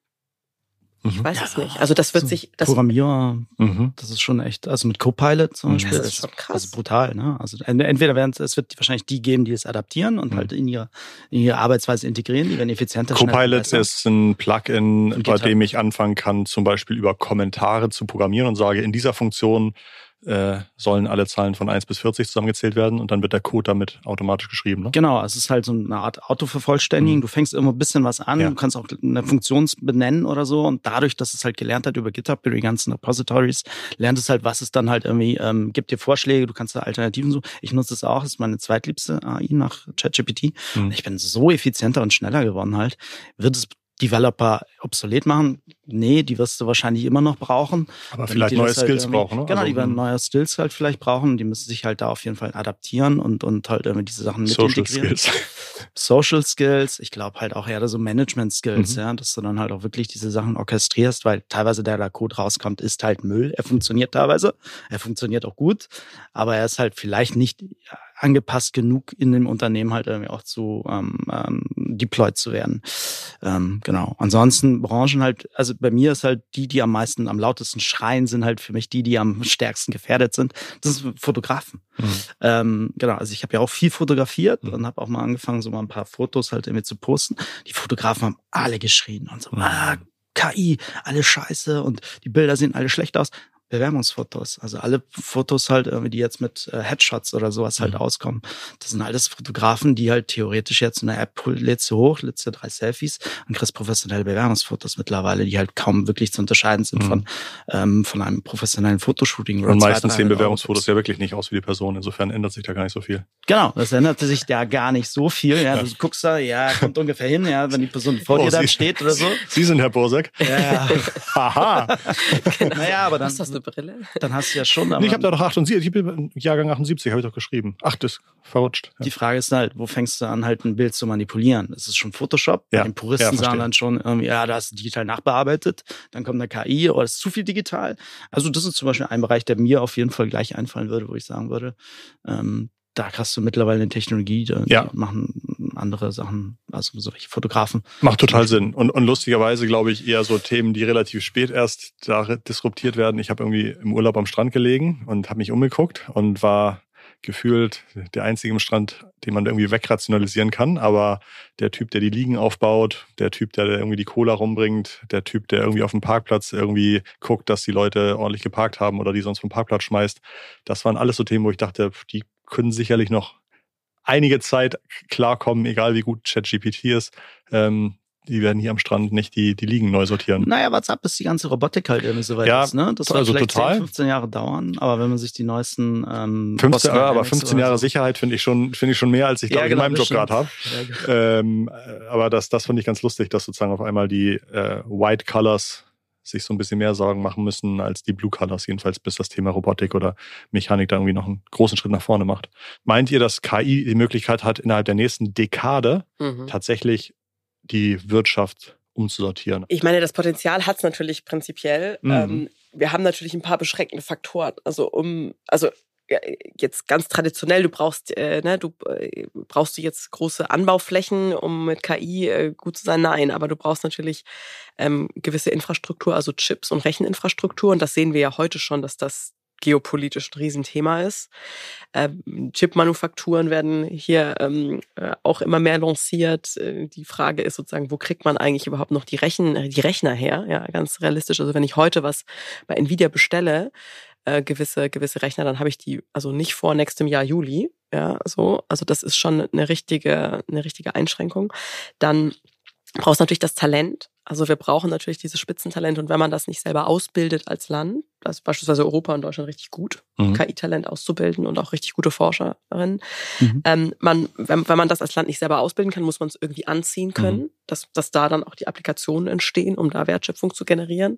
Speaker 3: Ich mhm. weiß ja, es nicht. Also das wird so sich. Das
Speaker 2: Programmierer, mhm. das ist schon echt, also mit Copilot zum Beispiel. Das ist schon krass. Also brutal, ne? Also entweder werden es, es wird wahrscheinlich die geben, die es adaptieren und mhm. halt in ihre, in ihre Arbeitsweise integrieren, die werden effizienter.
Speaker 1: Copilot ist ein Plugin, bei dem ich anfangen kann, zum Beispiel über Kommentare zu programmieren und sage, in dieser Funktion äh, sollen alle Zahlen von 1 bis 40 zusammengezählt werden und dann wird der Code damit automatisch geschrieben. Ne?
Speaker 2: Genau, es ist halt so eine Art Autovervollständigen. Mhm. Du fängst immer ein bisschen was an, ja. du kannst auch eine Funktion benennen oder so und dadurch, dass es halt gelernt hat über GitHub, über die ganzen Repositories, lernt es halt, was es dann halt irgendwie ähm, gibt dir Vorschläge, du kannst da Alternativen so. Ich nutze es auch, das ist meine zweitliebste AI nach ChatGPT. Mhm. Ich bin so effizienter und schneller geworden halt. Wird es Developer obsolet machen? Nee, die wirst du wahrscheinlich immer noch brauchen.
Speaker 1: Aber vielleicht neue halt Skills brauchen,
Speaker 2: ne? Genau,
Speaker 1: also,
Speaker 2: die werden neue Skills halt vielleicht brauchen. Die müssen sich halt da auf jeden Fall adaptieren und, und halt irgendwie diese Sachen mit Social integrieren. Skills. Social Skills. Ich glaube halt auch eher so Management Skills, mhm. ja, dass du dann halt auch wirklich diese Sachen orchestrierst, weil teilweise der da Code rauskommt, ist halt Müll. Er funktioniert teilweise. Er funktioniert auch gut, aber er ist halt vielleicht nicht angepasst genug in dem Unternehmen halt irgendwie auch zu ähm, ähm, deployed zu werden. Ähm, genau. Ansonsten Branchen halt, also bei mir ist halt die, die am meisten, am lautesten schreien, sind halt für mich die, die am stärksten gefährdet sind. Das sind Fotografen. Mhm. Ähm, genau, also ich habe ja auch viel fotografiert mhm. und habe auch mal angefangen, so mal ein paar Fotos halt irgendwie zu posten. Die Fotografen haben alle geschrien und so, mhm. ah, KI, alle scheiße und die Bilder sehen alle schlecht aus. Bewerbungsfotos. Also alle Fotos halt, die jetzt mit äh, Headshots oder sowas halt mhm. auskommen. Das sind alles Fotografen, die halt theoretisch jetzt in der App lädst du hoch, lädst du drei Selfies und kriegst professionelle Bewerbungsfotos mittlerweile, die halt kaum wirklich zu unterscheiden sind mhm. von, ähm, von einem professionellen Fotoshooting.
Speaker 1: Und meistens sehen Bewerbungsfotos ja wirklich nicht aus wie die Person. Insofern ändert sich da gar nicht so viel.
Speaker 2: Genau, das ändert sich da gar nicht so viel. Ja, ja. du guckst da, ja, kommt ungefähr hin, ja, wenn die Person vor oh, dir dann steht oder so.
Speaker 1: Sie sind Herr Bosek.
Speaker 2: Ja.
Speaker 1: Haha.
Speaker 2: genau. Naja, aber dann. Brille? Dann hast du ja schon.
Speaker 1: Nee, ich habe da doch 78, ich bin Jahrgang 78, habe ich doch geschrieben. Ach, das verrutscht.
Speaker 2: Ja. Die Frage ist halt, wo fängst du an, halt ein Bild zu manipulieren? Das ist schon Photoshop. Ja. Die Puristen ja, sagen dann schon, irgendwie, ja, da hast du digital nachbearbeitet. Dann kommt eine KI oder ist zu viel digital. Also das ist zum Beispiel ein Bereich, der mir auf jeden Fall gleich einfallen würde, wo ich sagen würde, ähm, da hast du mittlerweile eine Technologie, die ja. machen andere Sachen, also solche Fotografen.
Speaker 1: Macht total Sinn. Und, und lustigerweise glaube ich eher so Themen, die relativ spät erst da disruptiert werden. Ich habe irgendwie im Urlaub am Strand gelegen und habe mich umgeguckt und war gefühlt der einzige im Strand, den man irgendwie wegrationalisieren kann. Aber der Typ, der die Liegen aufbaut, der Typ, der irgendwie die Cola rumbringt, der Typ, der irgendwie auf dem Parkplatz irgendwie guckt, dass die Leute ordentlich geparkt haben oder die sonst vom Parkplatz schmeißt, das waren alles so Themen, wo ich dachte, die können sicherlich noch einige Zeit klarkommen, egal wie gut ChatGPT ist. Ähm, die werden hier am Strand nicht die, die Liegen neu sortieren.
Speaker 2: Naja, what's up, bis die ganze Robotik halt irgendwie so weit ja, ist. Ne? Das wird also vielleicht total. 10, 15 Jahre dauern, aber wenn man sich die neuesten ähm,
Speaker 1: 15, ja, aber 15 Jahre so. Sicherheit finde ich schon finde ich schon mehr, als ich glaube ja, genau, ich in meinem Job gerade habe. Ja, genau. ähm, aber das, das finde ich ganz lustig, dass sozusagen auf einmal die äh, White Colors sich so ein bisschen mehr Sorgen machen müssen als die Blue Colors, jedenfalls bis das Thema Robotik oder Mechanik da irgendwie noch einen großen Schritt nach vorne macht. Meint ihr, dass KI die Möglichkeit hat, innerhalb der nächsten Dekade mhm. tatsächlich die Wirtschaft umzusortieren?
Speaker 3: Ich meine, das Potenzial hat es natürlich prinzipiell. Mhm. Ähm, wir haben natürlich ein paar beschränkende Faktoren. Also um, also jetzt ganz traditionell, du brauchst, äh, ne, du äh, brauchst du jetzt große Anbauflächen, um mit KI äh, gut zu sein? Nein, aber du brauchst natürlich ähm, gewisse Infrastruktur, also Chips und Recheninfrastruktur. Und das sehen wir ja heute schon, dass das geopolitisch ein Riesenthema ist. Ähm, Chipmanufakturen werden hier ähm, äh, auch immer mehr lanciert. Äh, die Frage ist sozusagen, wo kriegt man eigentlich überhaupt noch die, Rechen, die Rechner her? Ja, ganz realistisch. Also wenn ich heute was bei Nvidia bestelle, äh, gewisse, gewisse Rechner, dann habe ich die also nicht vor nächstem Jahr Juli. Ja, so. Also das ist schon eine richtige, eine richtige Einschränkung. Dann brauchst natürlich das Talent. Also wir brauchen natürlich dieses Spitzentalent und wenn man das nicht selber ausbildet als Land, das ist beispielsweise Europa und Deutschland richtig gut, mhm. KI-Talent auszubilden und auch richtig gute Forscherinnen. Mhm. Ähm, man, wenn, wenn man das als Land nicht selber ausbilden kann, muss man es irgendwie anziehen können, mhm. dass, dass da dann auch die Applikationen entstehen, um da Wertschöpfung zu generieren.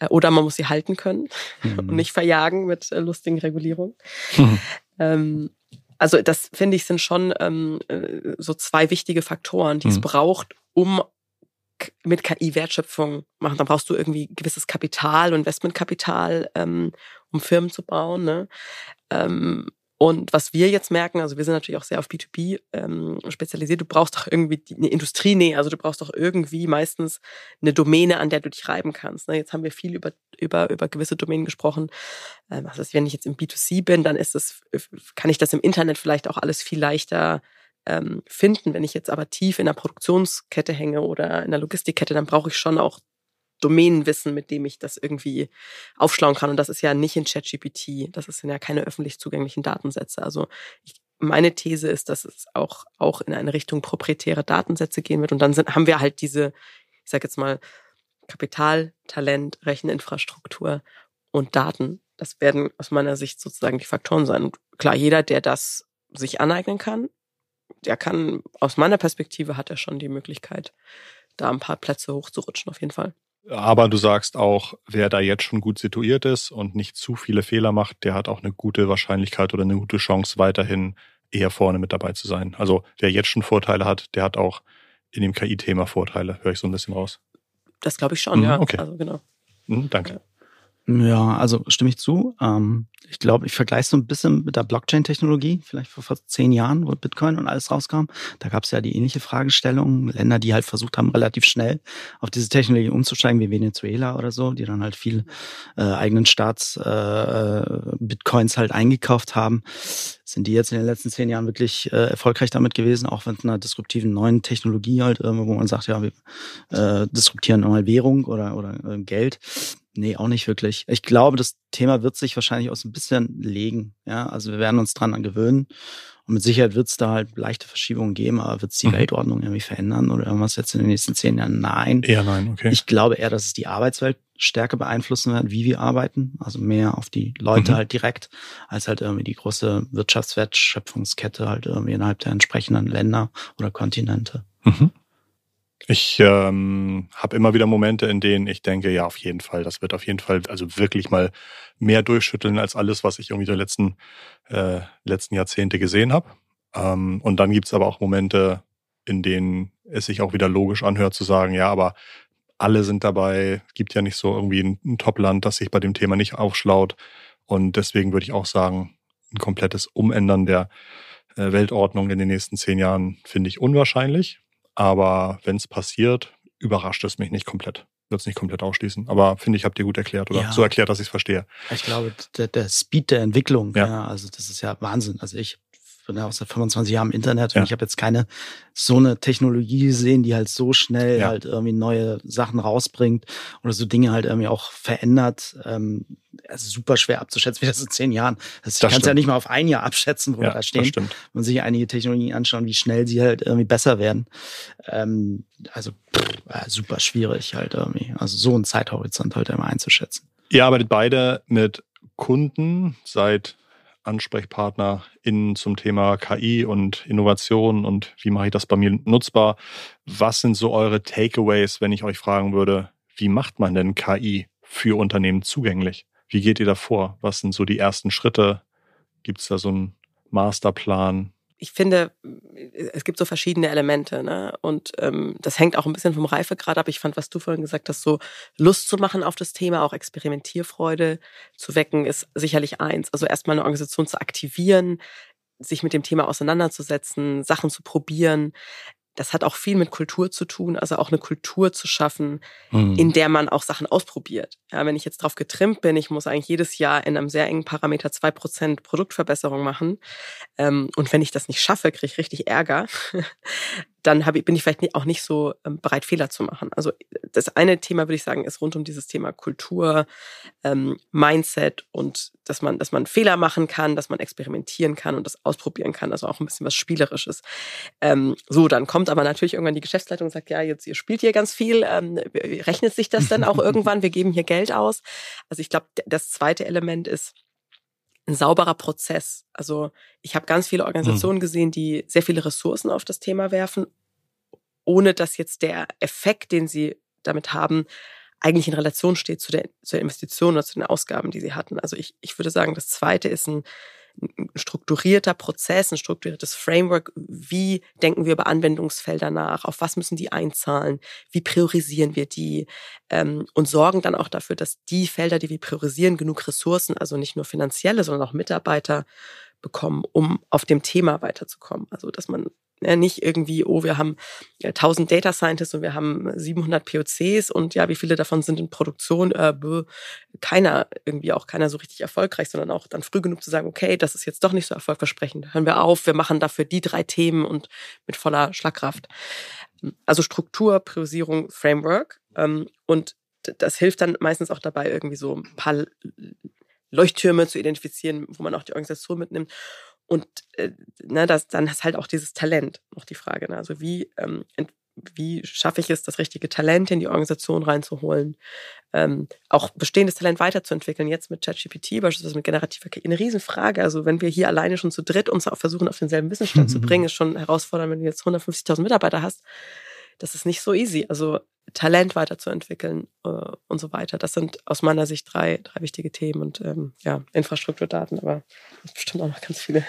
Speaker 3: Äh, oder man muss sie halten können und mhm. nicht verjagen mit äh, lustigen Regulierungen. Mhm. Ähm, also das finde ich sind schon ähm, äh, so zwei wichtige Faktoren, die es mhm. braucht, um mit KI Wertschöpfung machen. Dann brauchst du irgendwie gewisses Kapital, Investmentkapital, ähm, um Firmen zu bauen. Ne? Ähm, und was wir jetzt merken, also wir sind natürlich auch sehr auf B2B ähm, spezialisiert, du brauchst doch irgendwie eine Industrienähe, also du brauchst doch irgendwie meistens eine Domäne, an der du dich reiben kannst. Ne? Jetzt haben wir viel über, über, über gewisse Domänen gesprochen. Ähm, das heißt, wenn ich jetzt im B2C bin, dann ist es, kann ich das im Internet vielleicht auch alles viel leichter ähm, finden. Wenn ich jetzt aber tief in der Produktionskette hänge oder in der Logistikkette, dann brauche ich schon auch Domänenwissen, mit dem ich das irgendwie aufschlauen kann. Und das ist ja nicht in ChatGPT. Das sind ja keine öffentlich zugänglichen Datensätze. Also ich, meine These ist, dass es auch, auch in eine Richtung proprietäre Datensätze gehen wird. Und dann sind, haben wir halt diese, ich sage jetzt mal, Kapital, Talent, Recheninfrastruktur und Daten. Das werden aus meiner Sicht sozusagen die Faktoren sein. Und klar, jeder, der das sich aneignen kann, der kann, aus meiner Perspektive hat er schon die Möglichkeit, da ein paar Plätze hochzurutschen, auf jeden Fall.
Speaker 1: Aber du sagst auch, wer da jetzt schon gut situiert ist und nicht zu viele Fehler macht, der hat auch eine gute Wahrscheinlichkeit oder eine gute Chance, weiterhin eher vorne mit dabei zu sein. Also wer jetzt schon Vorteile hat, der hat auch in dem KI-Thema Vorteile, höre ich so ein bisschen raus.
Speaker 3: Das glaube ich schon,
Speaker 1: mhm,
Speaker 3: ja.
Speaker 1: Okay.
Speaker 3: Also genau.
Speaker 1: Mhm, danke. Ja.
Speaker 2: Ja, also stimme ich zu. Ähm, ich glaube, ich vergleiche so ein bisschen mit der Blockchain-Technologie, vielleicht vor fast zehn Jahren, wo Bitcoin und alles rauskam. Da gab es ja die ähnliche Fragestellung. Länder, die halt versucht haben, relativ schnell auf diese Technologie umzusteigen, wie Venezuela oder so, die dann halt viel äh, eigenen Staats-Bitcoins äh, halt eingekauft haben. Sind die jetzt in den letzten zehn Jahren wirklich äh, erfolgreich damit gewesen, auch mit einer disruptiven neuen Technologie halt, äh, wo man sagt, ja, wir äh, disruptieren mal Währung oder, oder äh, Geld. Nee, auch nicht wirklich. Ich glaube, das Thema wird sich wahrscheinlich auch so ein bisschen legen. Ja, also wir werden uns dran gewöhnen. Und mit Sicherheit wird es da halt leichte Verschiebungen geben, aber wird es die mhm. Weltordnung irgendwie verändern oder irgendwas jetzt in den nächsten zehn Jahren? Nein.
Speaker 1: Eher nein, okay.
Speaker 2: Ich glaube eher, dass es die Arbeitswelt stärker beeinflussen wird, wie wir arbeiten. Also mehr auf die Leute mhm. halt direkt, als halt irgendwie die große Wirtschaftswertschöpfungskette halt irgendwie innerhalb der entsprechenden Länder oder Kontinente.
Speaker 1: Mhm. Ich ähm, habe immer wieder Momente, in denen ich denke, ja, auf jeden Fall, das wird auf jeden Fall, also wirklich mal mehr durchschütteln als alles, was ich irgendwie der letzten, äh, letzten Jahrzehnte gesehen habe. Ähm, und dann gibt's aber auch Momente, in denen es sich auch wieder logisch anhört zu sagen, ja, aber alle sind dabei, gibt ja nicht so irgendwie ein, ein Top-Land, das sich bei dem Thema nicht aufschlaut. Und deswegen würde ich auch sagen, ein komplettes Umändern der äh, Weltordnung in den nächsten zehn Jahren finde ich unwahrscheinlich. Aber wenn es passiert, überrascht es mich nicht komplett. Wird es nicht komplett ausschließen. Aber finde ich, habt ihr gut erklärt oder ja. so erklärt, dass ich es verstehe.
Speaker 2: Ich glaube, der, der Speed der Entwicklung, ja. ja, also das ist ja Wahnsinn. Also ich bin ja auch seit 25 Jahren im Internet und ich habe jetzt keine so eine Technologie gesehen, die halt so schnell ja. halt irgendwie neue Sachen rausbringt oder so Dinge halt irgendwie auch verändert. Ähm, also super schwer abzuschätzen, wie das in zehn Jahren. Das, das kannst ja nicht mal auf ein Jahr abschätzen, wo ja, wir da stehen. Wenn man sich einige Technologien anschauen, wie schnell sie halt irgendwie besser werden. Ähm, also pff, super schwierig halt irgendwie. Also so einen Zeithorizont halt immer einzuschätzen.
Speaker 1: Ihr arbeitet beide mit Kunden seit Ansprechpartner in zum Thema KI und Innovation und wie mache ich das bei mir nutzbar? Was sind so eure Takeaways, wenn ich euch fragen würde, wie macht man denn KI für Unternehmen zugänglich? Wie geht ihr da vor? Was sind so die ersten Schritte? Gibt es da so einen Masterplan?
Speaker 3: Ich finde, es gibt so verschiedene Elemente, ne? Und ähm, das hängt auch ein bisschen vom Reifegrad ab. Ich fand, was du vorhin gesagt hast, so Lust zu machen auf das Thema, auch Experimentierfreude zu wecken, ist sicherlich eins. Also erstmal eine Organisation zu aktivieren, sich mit dem Thema auseinanderzusetzen, Sachen zu probieren, das hat auch viel mit Kultur zu tun, also auch eine Kultur zu schaffen, mhm. in der man auch Sachen ausprobiert. Ja, wenn ich jetzt drauf getrimmt bin, ich muss eigentlich jedes Jahr in einem sehr engen Parameter zwei Prozent Produktverbesserung machen. Ähm, und wenn ich das nicht schaffe, kriege ich richtig Ärger. dann hab ich, bin ich vielleicht auch nicht so ähm, bereit, Fehler zu machen. Also das eine Thema, würde ich sagen, ist rund um dieses Thema Kultur, ähm, Mindset und dass man, dass man Fehler machen kann, dass man experimentieren kann und das ausprobieren kann. Also auch ein bisschen was Spielerisches. Ähm, so, dann kommt aber natürlich irgendwann die Geschäftsleitung und sagt, ja, jetzt ihr spielt hier ganz viel. Ähm, rechnet sich das dann auch irgendwann? Wir geben hier Geld aus. Also ich glaube, das zweite Element ist, ein sauberer Prozess. Also ich habe ganz viele Organisationen mhm. gesehen, die sehr viele Ressourcen auf das Thema werfen, ohne dass jetzt der Effekt, den sie damit haben, eigentlich in Relation steht zu der, zur Investition oder zu den Ausgaben, die sie hatten. Also ich, ich würde sagen, das Zweite ist ein ein strukturierter Prozess, ein strukturiertes Framework. Wie denken wir über Anwendungsfelder nach? Auf was müssen die einzahlen? Wie priorisieren wir die? Ähm, und sorgen dann auch dafür, dass die Felder, die wir priorisieren, genug Ressourcen, also nicht nur finanzielle, sondern auch Mitarbeiter bekommen, um auf dem Thema weiterzukommen. Also, dass man ja, nicht irgendwie, oh, wir haben 1000 Data Scientists und wir haben 700 POCs und ja, wie viele davon sind in Produktion? Äh, bäh, keiner, irgendwie auch keiner so richtig erfolgreich, sondern auch dann früh genug zu sagen, okay, das ist jetzt doch nicht so erfolgversprechend. Hören wir auf, wir machen dafür die drei Themen und mit voller Schlagkraft. Also Struktur, Priorisierung, Framework. Ähm, und das hilft dann meistens auch dabei, irgendwie so ein paar Leuchttürme zu identifizieren, wo man auch die Organisation mitnimmt. Und äh, ne, das, dann ist halt auch dieses Talent noch die Frage. Ne? Also wie, ähm, wie schaffe ich es, das richtige Talent in die Organisation reinzuholen? Ähm, auch bestehendes Talent weiterzuentwickeln. Jetzt mit ChatGPT, beispielsweise mit generativer KI, eine Riesenfrage. Also wenn wir hier alleine schon zu dritt uns auch versuchen, auf denselben Wissensstand zu bringen, ist schon herausfordernd, wenn du jetzt 150.000 Mitarbeiter hast. Das ist nicht so easy. Also Talent weiterzuentwickeln äh, und so weiter. Das sind aus meiner Sicht drei, drei wichtige Themen und ähm, ja, Infrastrukturdaten, aber bestimmt auch noch ganz viele.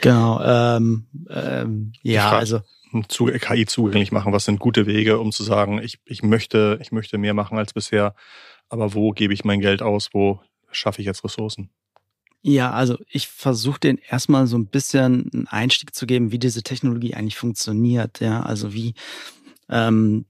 Speaker 2: Genau, ähm, ähm, ja, also
Speaker 1: zu, KI zugänglich machen. Was sind gute Wege, um zu sagen, ich, ich möchte, ich möchte mehr machen als bisher, aber wo gebe ich mein Geld aus, wo schaffe ich jetzt Ressourcen?
Speaker 2: Ja, also ich versuche den erstmal so ein bisschen einen Einstieg zu geben, wie diese Technologie eigentlich funktioniert. Ja, also wie ähm,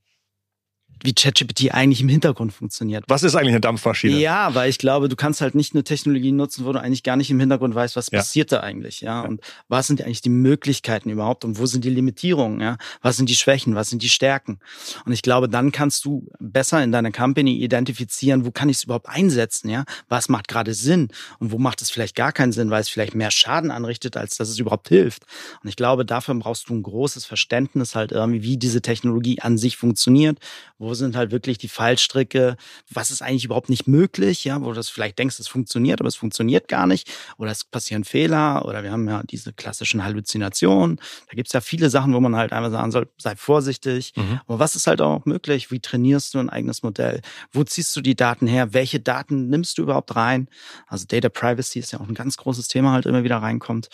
Speaker 2: wie ChatGPT eigentlich im Hintergrund funktioniert.
Speaker 1: Was ist eigentlich eine Dampfmaschine?
Speaker 2: Ja, weil ich glaube, du kannst halt nicht eine Technologie nutzen, wo du eigentlich gar nicht im Hintergrund weißt, was ja. passiert da eigentlich, ja? ja? Und was sind eigentlich die Möglichkeiten überhaupt und wo sind die Limitierungen, ja? Was sind die Schwächen, was sind die Stärken? Und ich glaube, dann kannst du besser in deiner Company identifizieren, wo kann ich es überhaupt einsetzen, ja? Was macht gerade Sinn und wo macht es vielleicht gar keinen Sinn, weil es vielleicht mehr Schaden anrichtet, als dass es überhaupt hilft. Und ich glaube, dafür brauchst du ein großes Verständnis halt irgendwie, wie diese Technologie an sich funktioniert, wo sind halt wirklich die Fallstricke? Was ist eigentlich überhaupt nicht möglich? Ja, wo du das vielleicht denkst, es funktioniert, aber es funktioniert gar nicht. Oder es passieren Fehler. Oder wir haben ja diese klassischen Halluzinationen. Da gibt's ja viele Sachen, wo man halt einmal sagen soll, sei vorsichtig. Mhm. Aber was ist halt auch möglich? Wie trainierst du ein eigenes Modell? Wo ziehst du die Daten her? Welche Daten nimmst du überhaupt rein? Also Data Privacy ist ja auch ein ganz großes Thema, halt immer wieder reinkommt.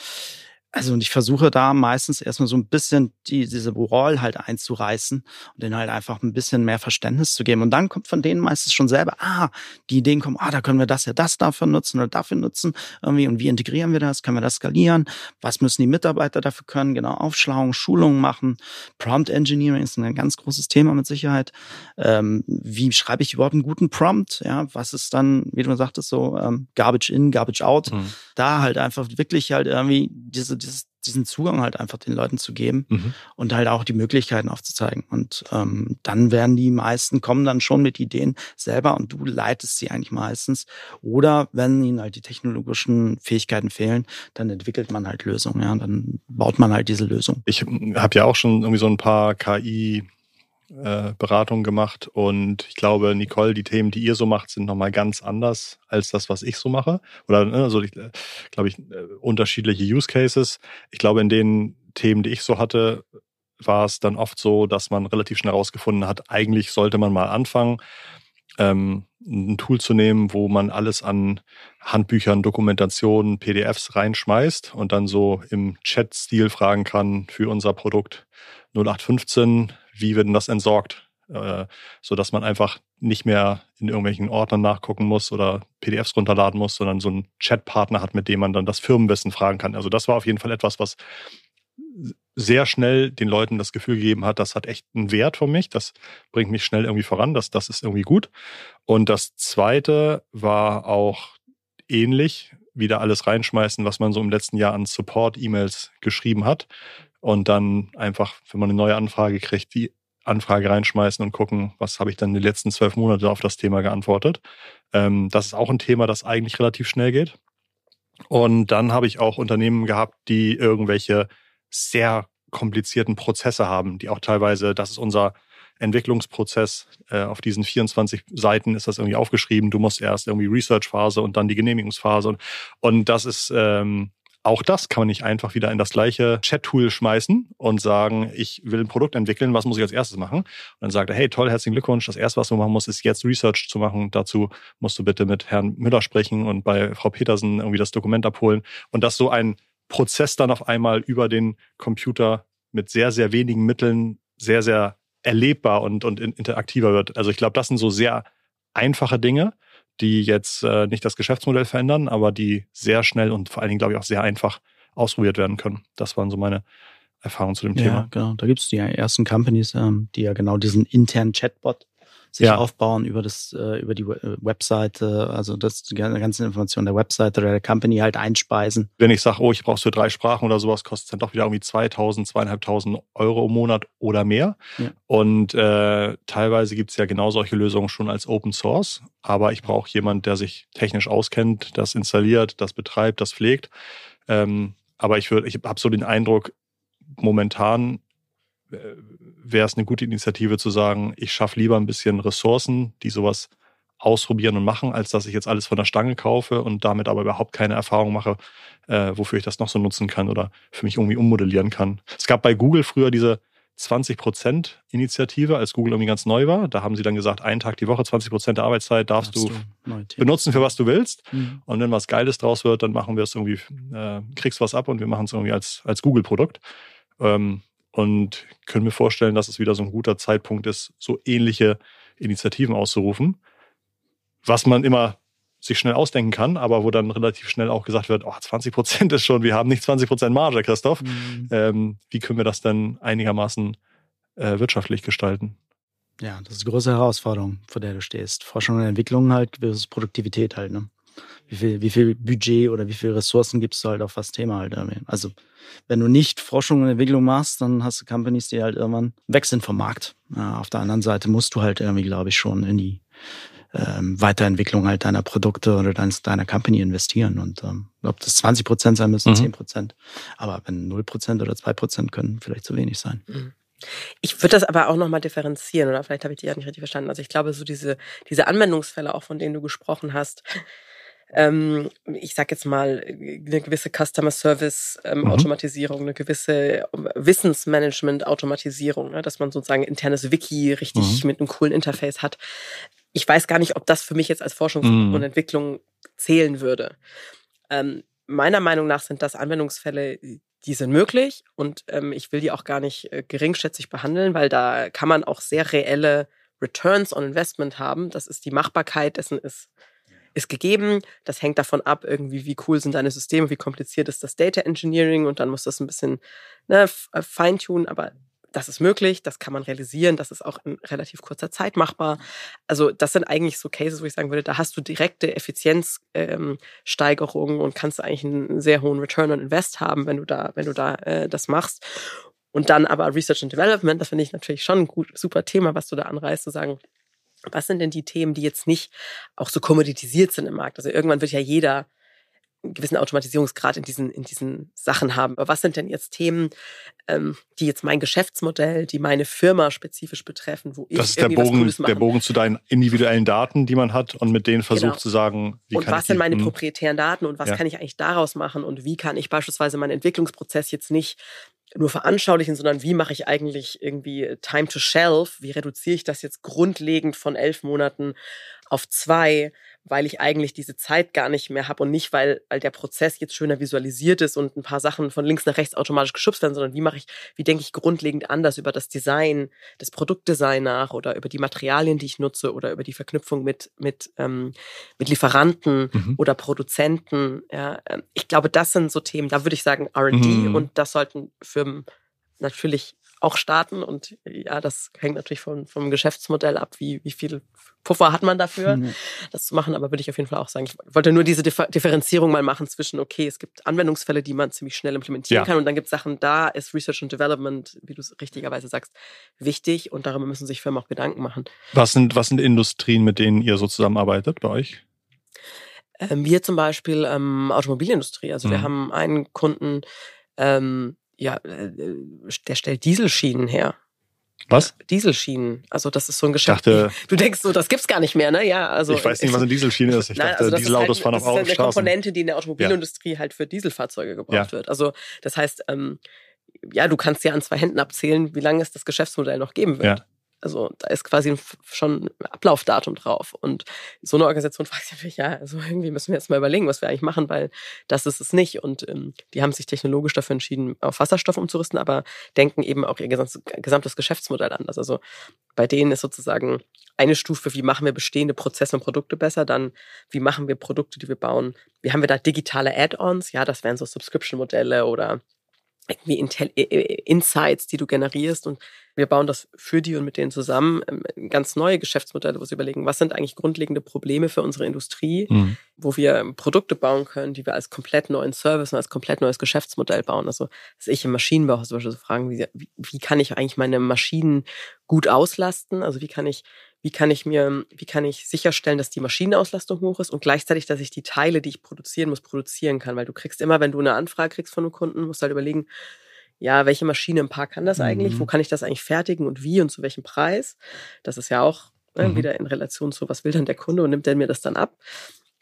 Speaker 2: Also und ich versuche da meistens erstmal so ein bisschen die, diese Wall halt einzureißen und denen halt einfach ein bisschen mehr Verständnis zu geben. Und dann kommt von denen meistens schon selber, ah, die Ideen kommen, ah, da können wir das ja das dafür nutzen oder dafür nutzen irgendwie. Und wie integrieren wir das? Können wir das skalieren? Was müssen die Mitarbeiter dafür können? Genau, Aufschlauung, Schulungen machen. Prompt Engineering ist ein ganz großes Thema mit Sicherheit. Ähm, wie schreibe ich überhaupt einen guten Prompt? Ja, was ist dann, wie du sagtest, so ähm, Garbage in, Garbage out? Mhm. Da halt einfach wirklich halt irgendwie diese dieses, diesen Zugang halt einfach den Leuten zu geben mhm. und halt auch die Möglichkeiten aufzuzeigen. Und ähm, dann werden die meisten kommen dann schon mit Ideen selber und du leitest sie eigentlich meistens. Oder wenn ihnen halt die technologischen Fähigkeiten fehlen, dann entwickelt man halt Lösungen. Ja, dann baut man halt diese Lösung.
Speaker 1: Ich habe ja auch schon irgendwie so ein paar KI äh, Beratung gemacht und ich glaube, Nicole, die Themen, die ihr so macht, sind nochmal ganz anders als das, was ich so mache. Oder ne, also ich, äh, glaube ich, äh, unterschiedliche Use Cases. Ich glaube, in den Themen, die ich so hatte, war es dann oft so, dass man relativ schnell herausgefunden hat, eigentlich sollte man mal anfangen, ähm, ein Tool zu nehmen, wo man alles an Handbüchern, Dokumentationen, PDFs reinschmeißt und dann so im Chat-Stil fragen kann für unser Produkt 0815, wie wird denn das entsorgt, äh, so dass man einfach nicht mehr in irgendwelchen Ordnern nachgucken muss oder PDFs runterladen muss, sondern so einen Chatpartner hat, mit dem man dann das Firmenwissen fragen kann. Also das war auf jeden Fall etwas, was sehr schnell den Leuten das Gefühl gegeben hat, das hat echt einen Wert für mich, das bringt mich schnell irgendwie voran, das, das ist irgendwie gut. Und das Zweite war auch ähnlich, wieder alles reinschmeißen, was man so im letzten Jahr an Support-E-Mails geschrieben hat und dann einfach, wenn man eine neue Anfrage kriegt, die Anfrage reinschmeißen und gucken, was habe ich dann die letzten zwölf Monate auf das Thema geantwortet. Ähm, das ist auch ein Thema, das eigentlich relativ schnell geht. Und dann habe ich auch Unternehmen gehabt, die irgendwelche sehr komplizierten Prozesse haben, die auch teilweise, das ist unser Entwicklungsprozess. Äh, auf diesen 24 Seiten ist das irgendwie aufgeschrieben. Du musst erst irgendwie Research-Phase und dann die Genehmigungsphase. Und, und das ist ähm, auch das kann man nicht einfach wieder in das gleiche Chat-Tool schmeißen und sagen, ich will ein Produkt entwickeln, was muss ich als erstes machen? Und dann sagt er, hey, toll, herzlichen Glückwunsch. Das erste, was du machen musst, ist jetzt Research zu machen. Dazu musst du bitte mit Herrn Müller sprechen und bei Frau Petersen irgendwie das Dokument abholen. Und dass so ein Prozess dann auf einmal über den Computer mit sehr, sehr wenigen Mitteln sehr, sehr erlebbar und, und interaktiver wird. Also ich glaube, das sind so sehr einfache Dinge, die jetzt äh, nicht das Geschäftsmodell verändern, aber die sehr schnell und vor allen Dingen, glaube ich, auch sehr einfach ausprobiert werden können. Das waren so meine Erfahrungen zu dem
Speaker 2: ja,
Speaker 1: Thema.
Speaker 2: Genau, da gibt es die ersten Companies, ähm, die ja genau diesen internen Chatbot sich ja. aufbauen über das, äh, über die äh, Webseite, also das die ganze Information der Webseite oder der Company halt einspeisen.
Speaker 1: Wenn ich sage, oh, ich brauche für drei Sprachen oder sowas, kostet es dann doch wieder irgendwie 2000, zweieinhalbtausend Euro im Monat oder mehr. Ja. Und äh, teilweise gibt es ja genau solche Lösungen schon als Open Source. Aber ich brauche jemand, der sich technisch auskennt, das installiert, das betreibt, das pflegt. Ähm, aber ich würde, ich habe so den Eindruck, momentan äh, wäre es eine gute Initiative zu sagen, ich schaffe lieber ein bisschen Ressourcen, die sowas ausprobieren und machen, als dass ich jetzt alles von der Stange kaufe und damit aber überhaupt keine Erfahrung mache, äh, wofür ich das noch so nutzen kann oder für mich irgendwie ummodellieren kann. Es gab bei Google früher diese 20% Initiative, als Google irgendwie ganz neu war. Da haben sie dann gesagt, einen Tag die Woche, 20% der Arbeitszeit darfst, darfst du, du benutzen, für was du willst. Mhm. Und wenn was Geiles draus wird, dann machen wir es irgendwie, äh, kriegst was ab und wir machen es irgendwie als, als Google-Produkt. Ähm, und können mir vorstellen, dass es wieder so ein guter Zeitpunkt ist, so ähnliche Initiativen auszurufen. Was man immer sich schnell ausdenken kann, aber wo dann relativ schnell auch gesagt wird, oh, 20 Prozent ist schon, wir haben nicht 20 Prozent Marge, Christoph. Mhm. Ähm, wie können wir das denn einigermaßen äh, wirtschaftlich gestalten?
Speaker 2: Ja, das ist eine große Herausforderung, vor der du stehst. Forschung und Entwicklung halt versus Produktivität halt. Ne? Wie viel, wie viel Budget oder wie viel Ressourcen gibst du halt auf das Thema halt. Also wenn du nicht Forschung und Entwicklung machst, dann hast du Companies, die halt irgendwann wechseln vom Markt. Ja, auf der anderen Seite musst du halt irgendwie, glaube ich, schon in die ähm, Weiterentwicklung halt deiner Produkte oder deines, deiner Company investieren. Und ähm, ob das 20 Prozent sein müssen, mhm. 10 Prozent. Aber wenn 0 Prozent oder 2 Prozent können vielleicht zu wenig sein. Mhm.
Speaker 3: Ich würde das aber auch nochmal differenzieren, oder vielleicht habe ich dich ja nicht richtig verstanden. Also ich glaube, so diese, diese Anwendungsfälle, auch von denen du gesprochen hast, ähm, ich sag jetzt mal, eine gewisse Customer Service ähm, mhm. Automatisierung, eine gewisse Wissensmanagement Automatisierung, ne? dass man sozusagen internes Wiki richtig mhm. mit einem coolen Interface hat. Ich weiß gar nicht, ob das für mich jetzt als Forschung mhm. und Entwicklung zählen würde. Ähm, meiner Meinung nach sind das Anwendungsfälle, die sind möglich und ähm, ich will die auch gar nicht äh, geringschätzig behandeln, weil da kann man auch sehr reelle Returns on Investment haben. Das ist die Machbarkeit dessen ist ist gegeben. Das hängt davon ab, irgendwie, wie cool sind deine Systeme, wie kompliziert ist das Data Engineering und dann muss das ein bisschen ne, äh, feintunen, aber das ist möglich, das kann man realisieren, das ist auch in relativ kurzer Zeit machbar. Also das sind eigentlich so Cases, wo ich sagen würde, da hast du direkte Effizienzsteigerungen ähm, und kannst eigentlich einen sehr hohen Return on Invest haben, wenn du da, wenn du da äh, das machst. Und dann aber Research and Development, das finde ich natürlich schon ein gut, super Thema, was du da anreißt, zu sagen, was sind denn die Themen, die jetzt nicht auch so kommoditisiert sind im Markt? Also irgendwann wird ja jeder einen gewissen Automatisierungsgrad in diesen, in diesen Sachen haben. Aber was sind denn jetzt Themen, ähm, die jetzt mein Geschäftsmodell, die meine Firma spezifisch betreffen, wo ich
Speaker 1: das ist der Bogen, der Bogen zu deinen individuellen Daten, die man hat und mit denen versucht genau. zu sagen,
Speaker 3: wie und kann was ich sind meine proprietären Daten und was ja. kann ich eigentlich daraus machen und wie kann ich beispielsweise meinen Entwicklungsprozess jetzt nicht nur veranschaulichen, sondern wie mache ich eigentlich irgendwie Time to Shelf? Wie reduziere ich das jetzt grundlegend von elf Monaten auf zwei? weil ich eigentlich diese Zeit gar nicht mehr habe und nicht, weil, weil der Prozess jetzt schöner visualisiert ist und ein paar Sachen von links nach rechts automatisch geschubst werden, sondern wie mache ich, wie denke ich grundlegend anders über das Design, das Produktdesign nach oder über die Materialien, die ich nutze oder über die Verknüpfung mit, mit, ähm, mit Lieferanten mhm. oder Produzenten. Ja, ähm, ich glaube, das sind so Themen, da würde ich sagen RD mhm. und das sollten Firmen natürlich auch starten. Und ja, das hängt natürlich vom, vom Geschäftsmodell ab, wie, wie viel Puffer hat man dafür, mhm. das zu machen. Aber würde ich auf jeden Fall auch sagen, ich wollte nur diese Differenzierung mal machen zwischen, okay, es gibt Anwendungsfälle, die man ziemlich schnell implementieren ja. kann. Und dann gibt es Sachen, da ist Research and Development, wie du es richtigerweise sagst, wichtig. Und darüber müssen sich Firmen auch Gedanken machen.
Speaker 1: Was sind, was sind Industrien, mit denen ihr so zusammenarbeitet bei euch?
Speaker 3: Ähm, wir zum Beispiel ähm, Automobilindustrie. Also mhm. wir haben einen Kunden, ähm, ja, äh, der stellt Dieselschienen her.
Speaker 1: Was?
Speaker 3: Dieselschienen. Also das ist so ein Geschäft. Dachte, du denkst so, das gibt's gar nicht mehr, ne? Ja, also
Speaker 1: ich weiß nicht, was eine Dielschiene ist. Ich
Speaker 3: nein,
Speaker 1: dachte,
Speaker 3: also
Speaker 1: Dieselautos
Speaker 3: halt,
Speaker 1: fahren auf Straßen.
Speaker 3: Das ist halt eine Komponente, die in der Automobilindustrie ja. halt für Dieselfahrzeuge gebraucht ja. wird. Also das heißt, ähm, ja, du kannst ja an zwei Händen abzählen, wie lange es das Geschäftsmodell noch geben wird. Ja. Also da ist quasi schon ein Ablaufdatum drauf. Und so eine Organisation fragt sich natürlich, ja, also irgendwie müssen wir jetzt mal überlegen, was wir eigentlich machen, weil das ist es nicht. Und ähm, die haben sich technologisch dafür entschieden, auf Wasserstoff umzurüsten, aber denken eben auch ihr gesamtes, Geschäftsmodell anders. Also bei denen ist sozusagen eine Stufe, wie machen wir bestehende Prozesse und Produkte besser, dann wie machen wir Produkte, die wir bauen, wie haben wir da digitale Add-ons, ja, das wären so Subscription-Modelle oder irgendwie Intel Insights, die du generierst und wir bauen das für die und mit denen zusammen ähm, ganz neue Geschäftsmodelle, wo sie überlegen, was sind eigentlich grundlegende Probleme für unsere Industrie, mhm. wo wir Produkte bauen können, die wir als komplett neuen Service und als komplett neues Geschäftsmodell bauen. Also, dass ich im Maschinenbau zum Beispiel so fragen, wie, wie kann ich eigentlich meine Maschinen gut auslasten? Also, wie kann ich wie kann ich mir, wie kann ich sicherstellen, dass die Maschinenauslastung hoch ist und gleichzeitig, dass ich die Teile, die ich produzieren muss, produzieren kann. Weil du kriegst immer, wenn du eine Anfrage kriegst von einem Kunden, musst du halt überlegen, ja, welche Maschine im Park kann das eigentlich? Mhm. Wo kann ich das eigentlich fertigen und wie und zu welchem Preis? Das ist ja auch ne, mhm. wieder in Relation zu, was will dann der Kunde und nimmt der mir das dann ab?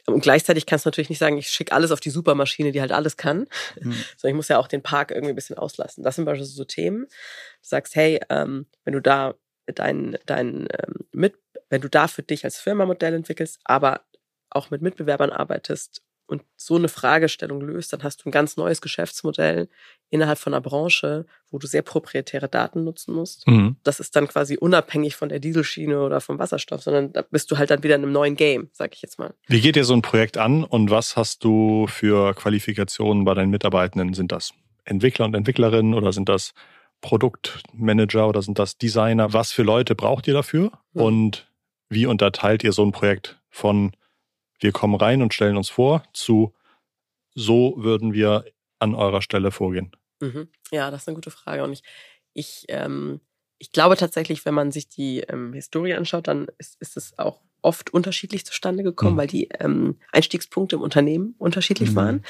Speaker 3: Und gleichzeitig kannst du natürlich nicht sagen, ich schicke alles auf die Supermaschine, die halt alles kann, mhm. sondern ich muss ja auch den Park irgendwie ein bisschen auslassen. Das sind beispielsweise so Themen. Du sagst, hey, ähm, wenn du da dein, dein ähm, mit, wenn du da für dich als Firma Modell entwickelst, aber auch mit Mitbewerbern arbeitest und so eine Fragestellung löst, dann hast du ein ganz neues Geschäftsmodell innerhalb von einer Branche, wo du sehr proprietäre Daten nutzen musst. Mhm. Das ist dann quasi unabhängig von der Dieselschiene oder vom Wasserstoff, sondern da bist du halt dann wieder in einem neuen Game, sag ich jetzt mal.
Speaker 1: Wie geht dir so ein Projekt an und was hast du für Qualifikationen bei deinen Mitarbeitenden? Sind das Entwickler und Entwicklerinnen oder sind das Produktmanager oder sind das Designer? Was für Leute braucht ihr dafür? Mhm. Und wie unterteilt ihr so ein Projekt von wir kommen rein und stellen uns vor zu so würden wir an eurer Stelle vorgehen?
Speaker 3: Mhm. Ja, das ist eine gute Frage. Und ich, ich, ähm, ich glaube tatsächlich, wenn man sich die ähm, Historie anschaut, dann ist, ist es auch oft unterschiedlich zustande gekommen, mhm. weil die ähm, Einstiegspunkte im Unternehmen unterschiedlich mhm. waren.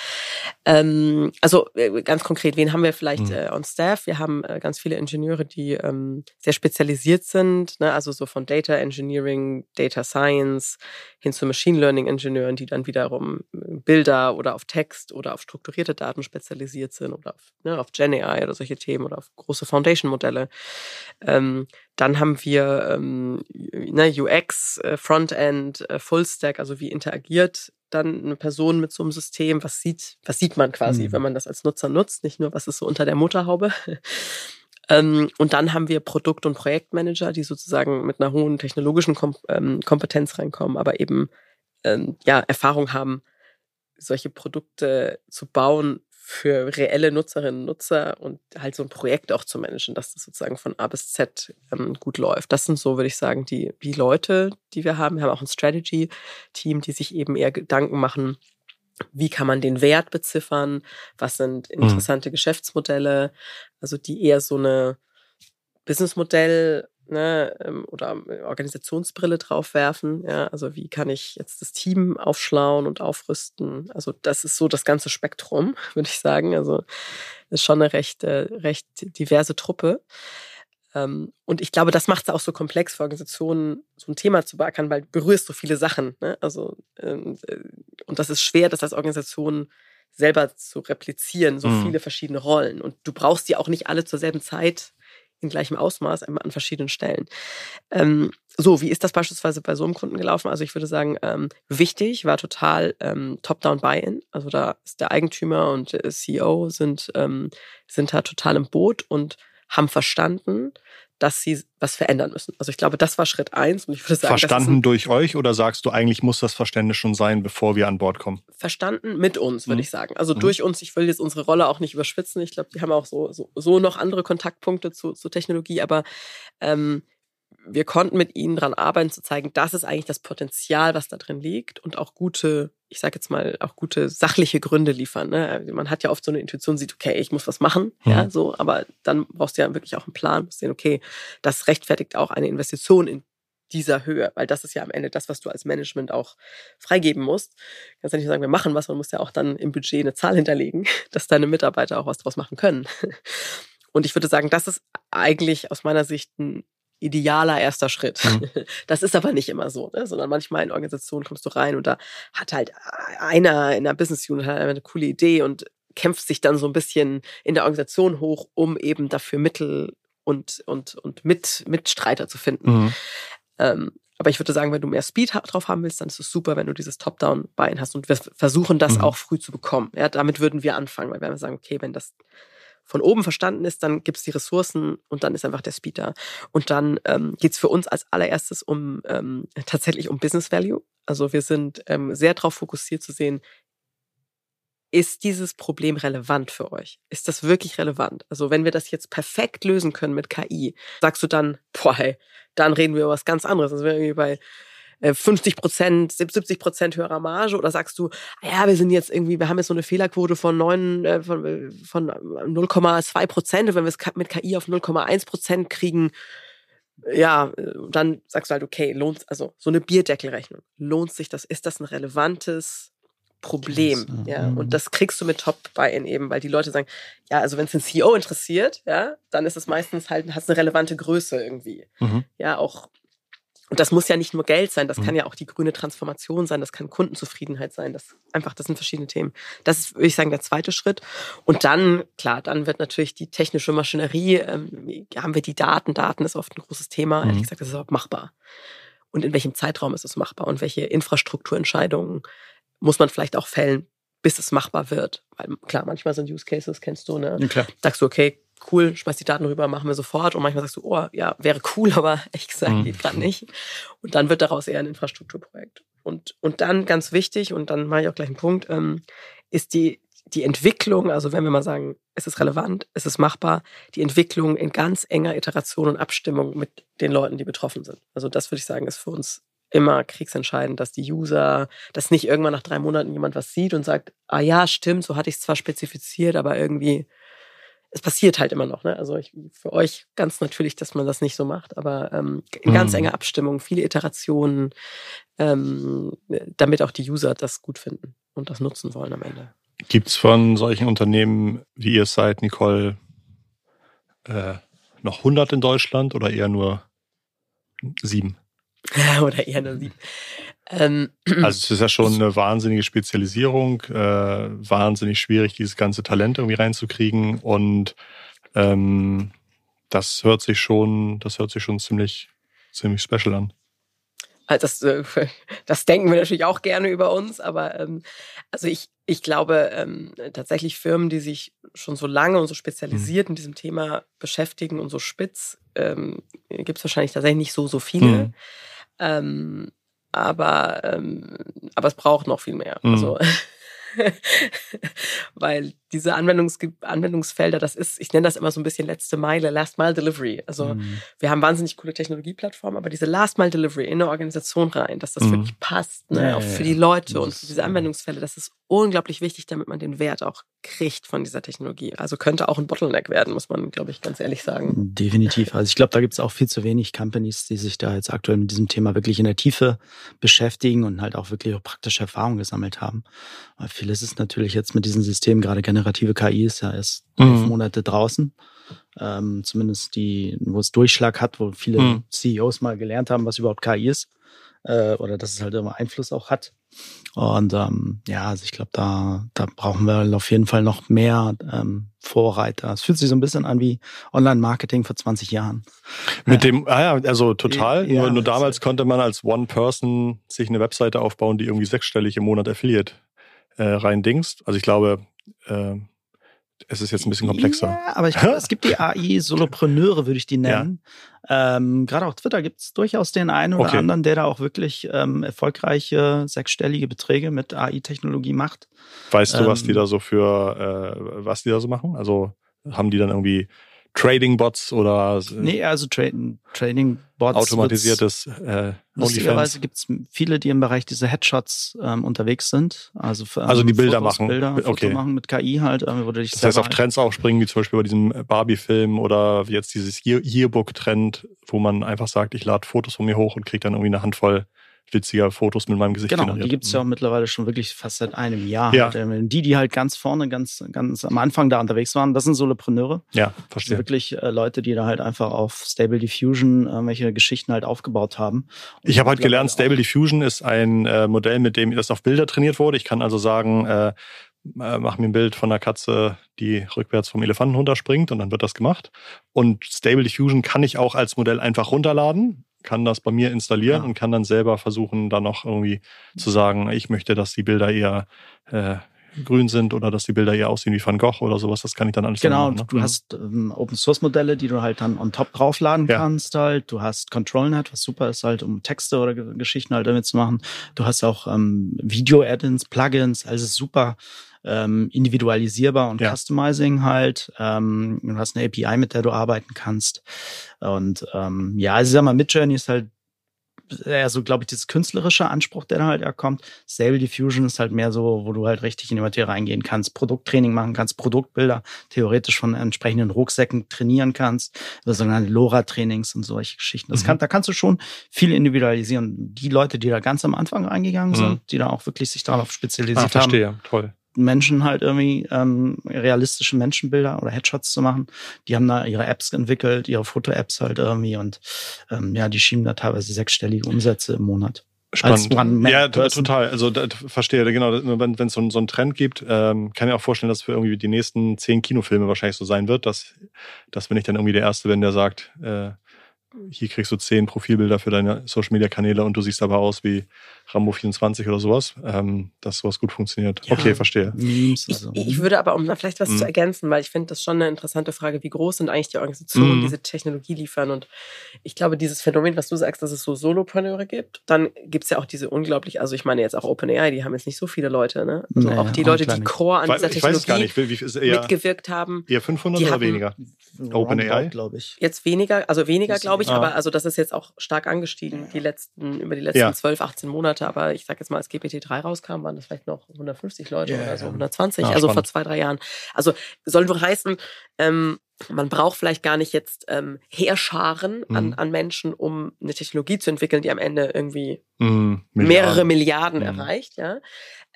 Speaker 3: Ähm, also äh, ganz konkret, wen haben wir vielleicht mhm. äh, on staff? Wir haben äh, ganz viele Ingenieure, die ähm, sehr spezialisiert sind, ne? also so von Data Engineering, Data Science hin zu Machine Learning Ingenieuren, die dann wiederum äh, Bilder oder auf Text oder auf strukturierte Daten spezialisiert sind oder auf, ne, auf Gen AI oder solche Themen oder auf große Foundation-Modelle. Ähm, dann haben wir ähm, ne, UX, äh, Frontend, äh, Fullstack, also wie interagiert dann eine Person mit so einem System, was sieht, was sieht man quasi, mhm. wenn man das als Nutzer nutzt, nicht nur, was ist so unter der Motorhaube. ähm, und dann haben wir Produkt- und Projektmanager, die sozusagen mit einer hohen technologischen Kom ähm, Kompetenz reinkommen, aber eben ähm, ja, Erfahrung haben, solche Produkte zu bauen, für reelle Nutzerinnen und Nutzer und halt so ein Projekt auch zu managen, dass das sozusagen von A bis Z ähm, gut läuft. Das sind so, würde ich sagen, die, die Leute, die wir haben. Wir haben auch ein Strategy-Team, die sich eben eher Gedanken machen, wie kann man den Wert beziffern, was sind mhm. interessante mhm. Geschäftsmodelle, also die eher so eine Businessmodell ne, ähm, oder Organisationsbrille drauf werfen. Ja, also wie kann ich jetzt das Team aufschlauen und aufrüsten? Also das ist so das ganze Spektrum, würde ich sagen. Also ist schon eine recht, äh, recht diverse Truppe. Ähm, und ich glaube, das macht es auch so komplex für Organisationen, so ein Thema zu beackern, weil du berührst so viele Sachen. Ne? Also ähm, äh, und das ist schwer, das als Organisation selber zu replizieren, so mhm. viele verschiedene Rollen. Und du brauchst die auch nicht alle zur selben Zeit in gleichem Ausmaß an verschiedenen Stellen. Ähm, so, wie ist das beispielsweise bei so einem Kunden gelaufen? Also ich würde sagen, ähm, wichtig war total ähm, Top-Down-Buy-In. Also da ist der Eigentümer und der CEO sind, ähm, sind da total im Boot und haben verstanden, dass sie was verändern müssen. Also ich glaube, das war Schritt eins. Und ich würde sagen,
Speaker 1: verstanden durch euch oder sagst du, eigentlich muss das Verständnis schon sein, bevor wir an Bord kommen?
Speaker 3: Verstanden mit uns, würde mhm. ich sagen. Also mhm. durch uns. Ich will jetzt unsere Rolle auch nicht überspitzen. Ich glaube, die haben auch so, so, so noch andere Kontaktpunkte zu, zu Technologie, aber ähm, wir konnten mit ihnen daran arbeiten, zu zeigen, das ist eigentlich das Potenzial, was da drin liegt und auch gute, ich sage jetzt mal, auch gute sachliche Gründe liefern. Ne? Also man hat ja oft so eine Intuition, sieht, okay, ich muss was machen, mhm. ja, so, aber dann brauchst du ja wirklich auch einen Plan, musst sehen, okay, das rechtfertigt auch eine Investition in dieser Höhe, weil das ist ja am Ende das, was du als Management auch freigeben musst. Du kannst ja nicht sagen, wir machen was, man muss ja auch dann im Budget eine Zahl hinterlegen, dass deine Mitarbeiter auch was draus machen können. Und ich würde sagen, das ist eigentlich aus meiner Sicht ein idealer erster Schritt. Mhm. Das ist aber nicht immer so, ne? sondern manchmal in Organisationen kommst du rein und da hat halt einer in der Business Unit halt eine coole Idee und kämpft sich dann so ein bisschen in der Organisation hoch, um eben dafür Mittel und, und, und mit, Mitstreiter zu finden. Mhm. Ähm, aber ich würde sagen, wenn du mehr Speed drauf haben willst, dann ist es super, wenn du dieses Top-Down-Bein hast. Und wir versuchen das mhm. auch früh zu bekommen. Ja, damit würden wir anfangen, weil wir sagen, okay, wenn das von oben verstanden ist, dann gibt es die Ressourcen und dann ist einfach der Speed da. Und dann ähm, geht es für uns als allererstes um ähm, tatsächlich um Business Value. Also wir sind ähm, sehr darauf fokussiert zu sehen, ist dieses Problem relevant für euch? Ist das wirklich relevant? Also wenn wir das jetzt perfekt lösen können mit KI, sagst du dann, boah, hey, dann reden wir über was ganz anderes. Also wenn wir bei 50 äh, Prozent, 70 Prozent höherer Marge? Oder sagst du, ah ja, wir sind jetzt irgendwie, wir haben jetzt so eine Fehlerquote von 9, äh, von, äh, von 0,2 Prozent. Und wenn wir es mit KI auf 0,1 Prozent kriegen, ja, dann sagst du halt, okay, lohnt, also so eine Bierdeckelrechnung, lohnt sich das, ist das ein relevantes Problem, ja, und das kriegst du mit Top-Buy-In eben, weil die Leute sagen, ja, also wenn es den CEO interessiert, ja, dann ist es meistens halt, hat eine relevante Größe irgendwie, mhm. ja, auch und das muss ja nicht nur Geld sein, das mhm. kann ja auch die grüne Transformation sein, das kann Kundenzufriedenheit sein. Das einfach, das sind verschiedene Themen. Das ist, würde ich sagen, der zweite Schritt. Und dann, klar, dann wird natürlich die technische Maschinerie, ähm, haben wir die Daten. Daten ist oft ein großes Thema. Mhm. Ehrlich gesagt, das ist überhaupt machbar. Und in welchem Zeitraum ist es machbar? Und welche Infrastrukturentscheidungen muss man vielleicht auch fällen, bis es machbar wird? Weil klar, manchmal sind Use Cases, kennst du, ne? Ja, klar. Sagst du, okay, cool, schmeiß die Daten rüber, machen wir sofort. Und manchmal sagst du, oh, ja, wäre cool, aber ehrlich gesagt, mhm. geht gerade nicht. Und dann wird daraus eher ein Infrastrukturprojekt. Und, und dann ganz wichtig, und dann mache ich auch gleich einen Punkt, ähm, ist die, die Entwicklung, also wenn wir mal sagen, es ist relevant, es ist machbar, die Entwicklung in ganz enger Iteration und Abstimmung mit den Leuten, die betroffen sind. Also das würde ich sagen, ist für uns immer kriegsentscheidend, dass die User, dass nicht irgendwann nach drei Monaten jemand was sieht und sagt, ah ja, stimmt, so hatte ich es zwar spezifiziert, aber irgendwie es passiert halt immer noch. Ne? Also ich, für euch ganz natürlich, dass man das nicht so macht, aber ähm, in ganz mhm. enger Abstimmung, viele Iterationen, ähm, damit auch die User das gut finden und das nutzen wollen am Ende.
Speaker 1: Gibt es von solchen Unternehmen, wie ihr seid, Nicole, äh, noch 100 in Deutschland oder eher nur sieben?
Speaker 3: oder eher nur sieben.
Speaker 1: Ähm, also es ist ja schon eine wahnsinnige Spezialisierung, äh, wahnsinnig schwierig, dieses ganze Talent irgendwie reinzukriegen und ähm, das hört sich schon, das hört sich schon ziemlich, ziemlich special an.
Speaker 3: Also das, äh, das denken wir natürlich auch gerne über uns, aber ähm, also ich, ich glaube ähm, tatsächlich Firmen, die sich schon so lange und so spezialisiert mhm. mit diesem Thema beschäftigen und so spitz, ähm, gibt es wahrscheinlich tatsächlich nicht so, so viele. Mhm. Ähm, aber, ähm, aber es braucht noch viel mehr. Mhm. Also, weil diese Anwendungs Anwendungsfelder, das ist, ich nenne das immer so ein bisschen letzte Meile, Last Mile Delivery. Also mhm. wir haben wahnsinnig coole Technologieplattformen, aber diese Last Mile Delivery in eine Organisation rein, dass das mhm. wirklich passt, ne, ja, auch für die Leute und für diese Anwendungsfälle, das ist unglaublich wichtig, damit man den Wert auch kriegt von dieser Technologie. Also könnte auch ein Bottleneck werden, muss man, glaube ich, ganz ehrlich sagen.
Speaker 2: Definitiv. Also ich glaube, da gibt es auch viel zu wenig Companies, die sich da jetzt aktuell mit diesem Thema wirklich in der Tiefe beschäftigen und halt auch wirklich auch praktische Erfahrungen gesammelt haben. Weil vieles ist natürlich jetzt mit diesem System, gerade generative KI ist ja erst mhm. elf Monate draußen. Ähm, zumindest die, wo es Durchschlag hat, wo viele mhm. CEOs mal gelernt haben, was überhaupt KI ist. Äh, oder dass es halt immer Einfluss auch hat. Und ähm, ja, also ich glaube, da, da brauchen wir auf jeden Fall noch mehr ähm, Vorreiter. Es fühlt sich so ein bisschen an wie Online-Marketing vor 20 Jahren.
Speaker 1: Mit dem, ah ja, also total. Ja, nur, nur damals konnte man als One-Person sich eine Webseite aufbauen, die irgendwie sechsstellig im Monat Affiliate äh, reindingst. Also ich glaube, äh, es ist jetzt ein bisschen komplexer.
Speaker 2: Ja, aber ich glaube, es gibt die AI-Solopreneure, würde ich die nennen. Ja. Ähm, Gerade auf Twitter gibt es durchaus den einen oder okay. anderen, der da auch wirklich ähm, erfolgreiche sechsstellige Beträge mit AI-Technologie macht.
Speaker 1: Weißt du, was die ähm, da so für, äh, was die da so machen? Also haben die dann irgendwie Trading-Bots oder
Speaker 2: Nee, also Tra Trading-Bots.
Speaker 1: Automatisiertes äh,
Speaker 2: Lustigerweise gibt es viele, die im Bereich dieser Headshots ähm, unterwegs sind. Also,
Speaker 1: für, also die Bilder Fotos, machen.
Speaker 2: Bilder, okay. Foto machen mit KI halt. Ähm, wo
Speaker 1: du dich das heißt, auf Trends auch springen, wie zum Beispiel bei diesem Barbie-Film oder jetzt dieses Yearbook-Trend, wo man einfach sagt, ich lade Fotos von mir hoch und kriege dann irgendwie eine Handvoll witziger Fotos mit meinem Gesicht
Speaker 2: genau, generiert. die gibt's ja auch mittlerweile schon wirklich fast seit einem Jahr. Ja. Halt. Die, die halt ganz vorne, ganz, ganz am Anfang da unterwegs waren, das sind Solopreneure.
Speaker 1: Ja, verstehe.
Speaker 2: Also wirklich äh, Leute, die da halt einfach auf Stable Diffusion irgendwelche Geschichten halt aufgebaut haben.
Speaker 1: Und ich habe halt gelernt, Stable Diffusion ist ein äh, Modell, mit dem das auf Bilder trainiert wurde. Ich kann also sagen, äh, äh, mach mir ein Bild von einer Katze, die rückwärts vom Elefanten runterspringt und dann wird das gemacht. Und Stable Diffusion kann ich auch als Modell einfach runterladen kann das bei mir installieren ja. und kann dann selber versuchen, da noch irgendwie zu sagen, ich möchte, dass die Bilder eher äh, grün sind oder dass die Bilder eher aussehen wie Van Gogh oder sowas. Das kann ich dann alles
Speaker 2: Genau,
Speaker 1: machen, ne?
Speaker 2: du hast ähm, Open Source Modelle, die du halt dann on top draufladen ja. kannst halt. Du hast ControlNet, was super ist halt, um Texte oder Geschichten halt damit zu machen. Du hast auch ähm, Video-Add-ins, Plugins, also super ähm, individualisierbar und ja. customizing halt. Ähm, du hast eine API, mit der du arbeiten kannst. Und ähm, ja, also ich sag mal, Midjourney ist halt eher so, glaube ich, dieses künstlerische Anspruch, der da halt eher kommt. Stable Diffusion ist halt mehr so, wo du halt richtig in die Materie reingehen kannst, Produkttraining machen kannst, Produktbilder theoretisch von entsprechenden Rucksäcken trainieren kannst, über sogenannte LoRa-Trainings und solche Geschichten. Das mhm. kann, da kannst du schon viel individualisieren. Die Leute, die da ganz am Anfang reingegangen mhm. sind, die da auch wirklich sich darauf spezialisiert ah,
Speaker 1: verstehe.
Speaker 2: haben.
Speaker 1: Toll.
Speaker 2: Menschen halt irgendwie ähm, realistische Menschenbilder oder Headshots zu machen. Die haben da ihre Apps entwickelt, ihre Foto-Apps halt irgendwie und ähm, ja, die schieben da teilweise sechsstellige Umsätze im Monat.
Speaker 1: Spannend. Ja, total. Also da, verstehe, genau. Wenn es so, so einen Trend gibt, ähm, kann ich auch vorstellen, dass für irgendwie die nächsten zehn Kinofilme wahrscheinlich so sein wird, dass, dass wenn ich dann irgendwie der Erste bin, der sagt, äh, hier kriegst du zehn Profilbilder für deine Social Media Kanäle und du siehst aber aus wie Rambo 24 oder sowas, ähm, dass sowas gut funktioniert. Ja. Okay, verstehe.
Speaker 3: Ich, ich, würde aber, um da vielleicht was mhm. zu ergänzen, weil ich finde das schon eine interessante Frage, wie groß sind eigentlich die Organisationen, die mhm. diese Technologie liefern? Und ich glaube, dieses Phänomen, was du sagst, dass es so Solopreneure gibt, dann gibt es ja auch diese unglaublich, also ich meine jetzt auch OpenAI, die haben jetzt nicht so viele Leute, ne? Also naja, auch die Leute, die Core an dieser Technologie nicht, wie, wie eher, mitgewirkt haben.
Speaker 1: Eher 500 oder weniger?
Speaker 2: OpenAI, glaube ich.
Speaker 3: Jetzt weniger, also weniger, glaube ich, ah. aber also das ist jetzt auch stark angestiegen, die letzten, über die letzten ja. 12, 18 Monate. Aber ich sage jetzt mal, als GPT-3 rauskam, waren das vielleicht noch 150 Leute yeah, oder so, 120, ja, also spannend. vor zwei, drei Jahren. Also soll wohl heißen, ähm, man braucht vielleicht gar nicht jetzt ähm, Heerscharen mhm. an, an Menschen, um eine Technologie zu entwickeln, die am Ende irgendwie mhm, Milliarden. mehrere Milliarden mhm. erreicht, ja.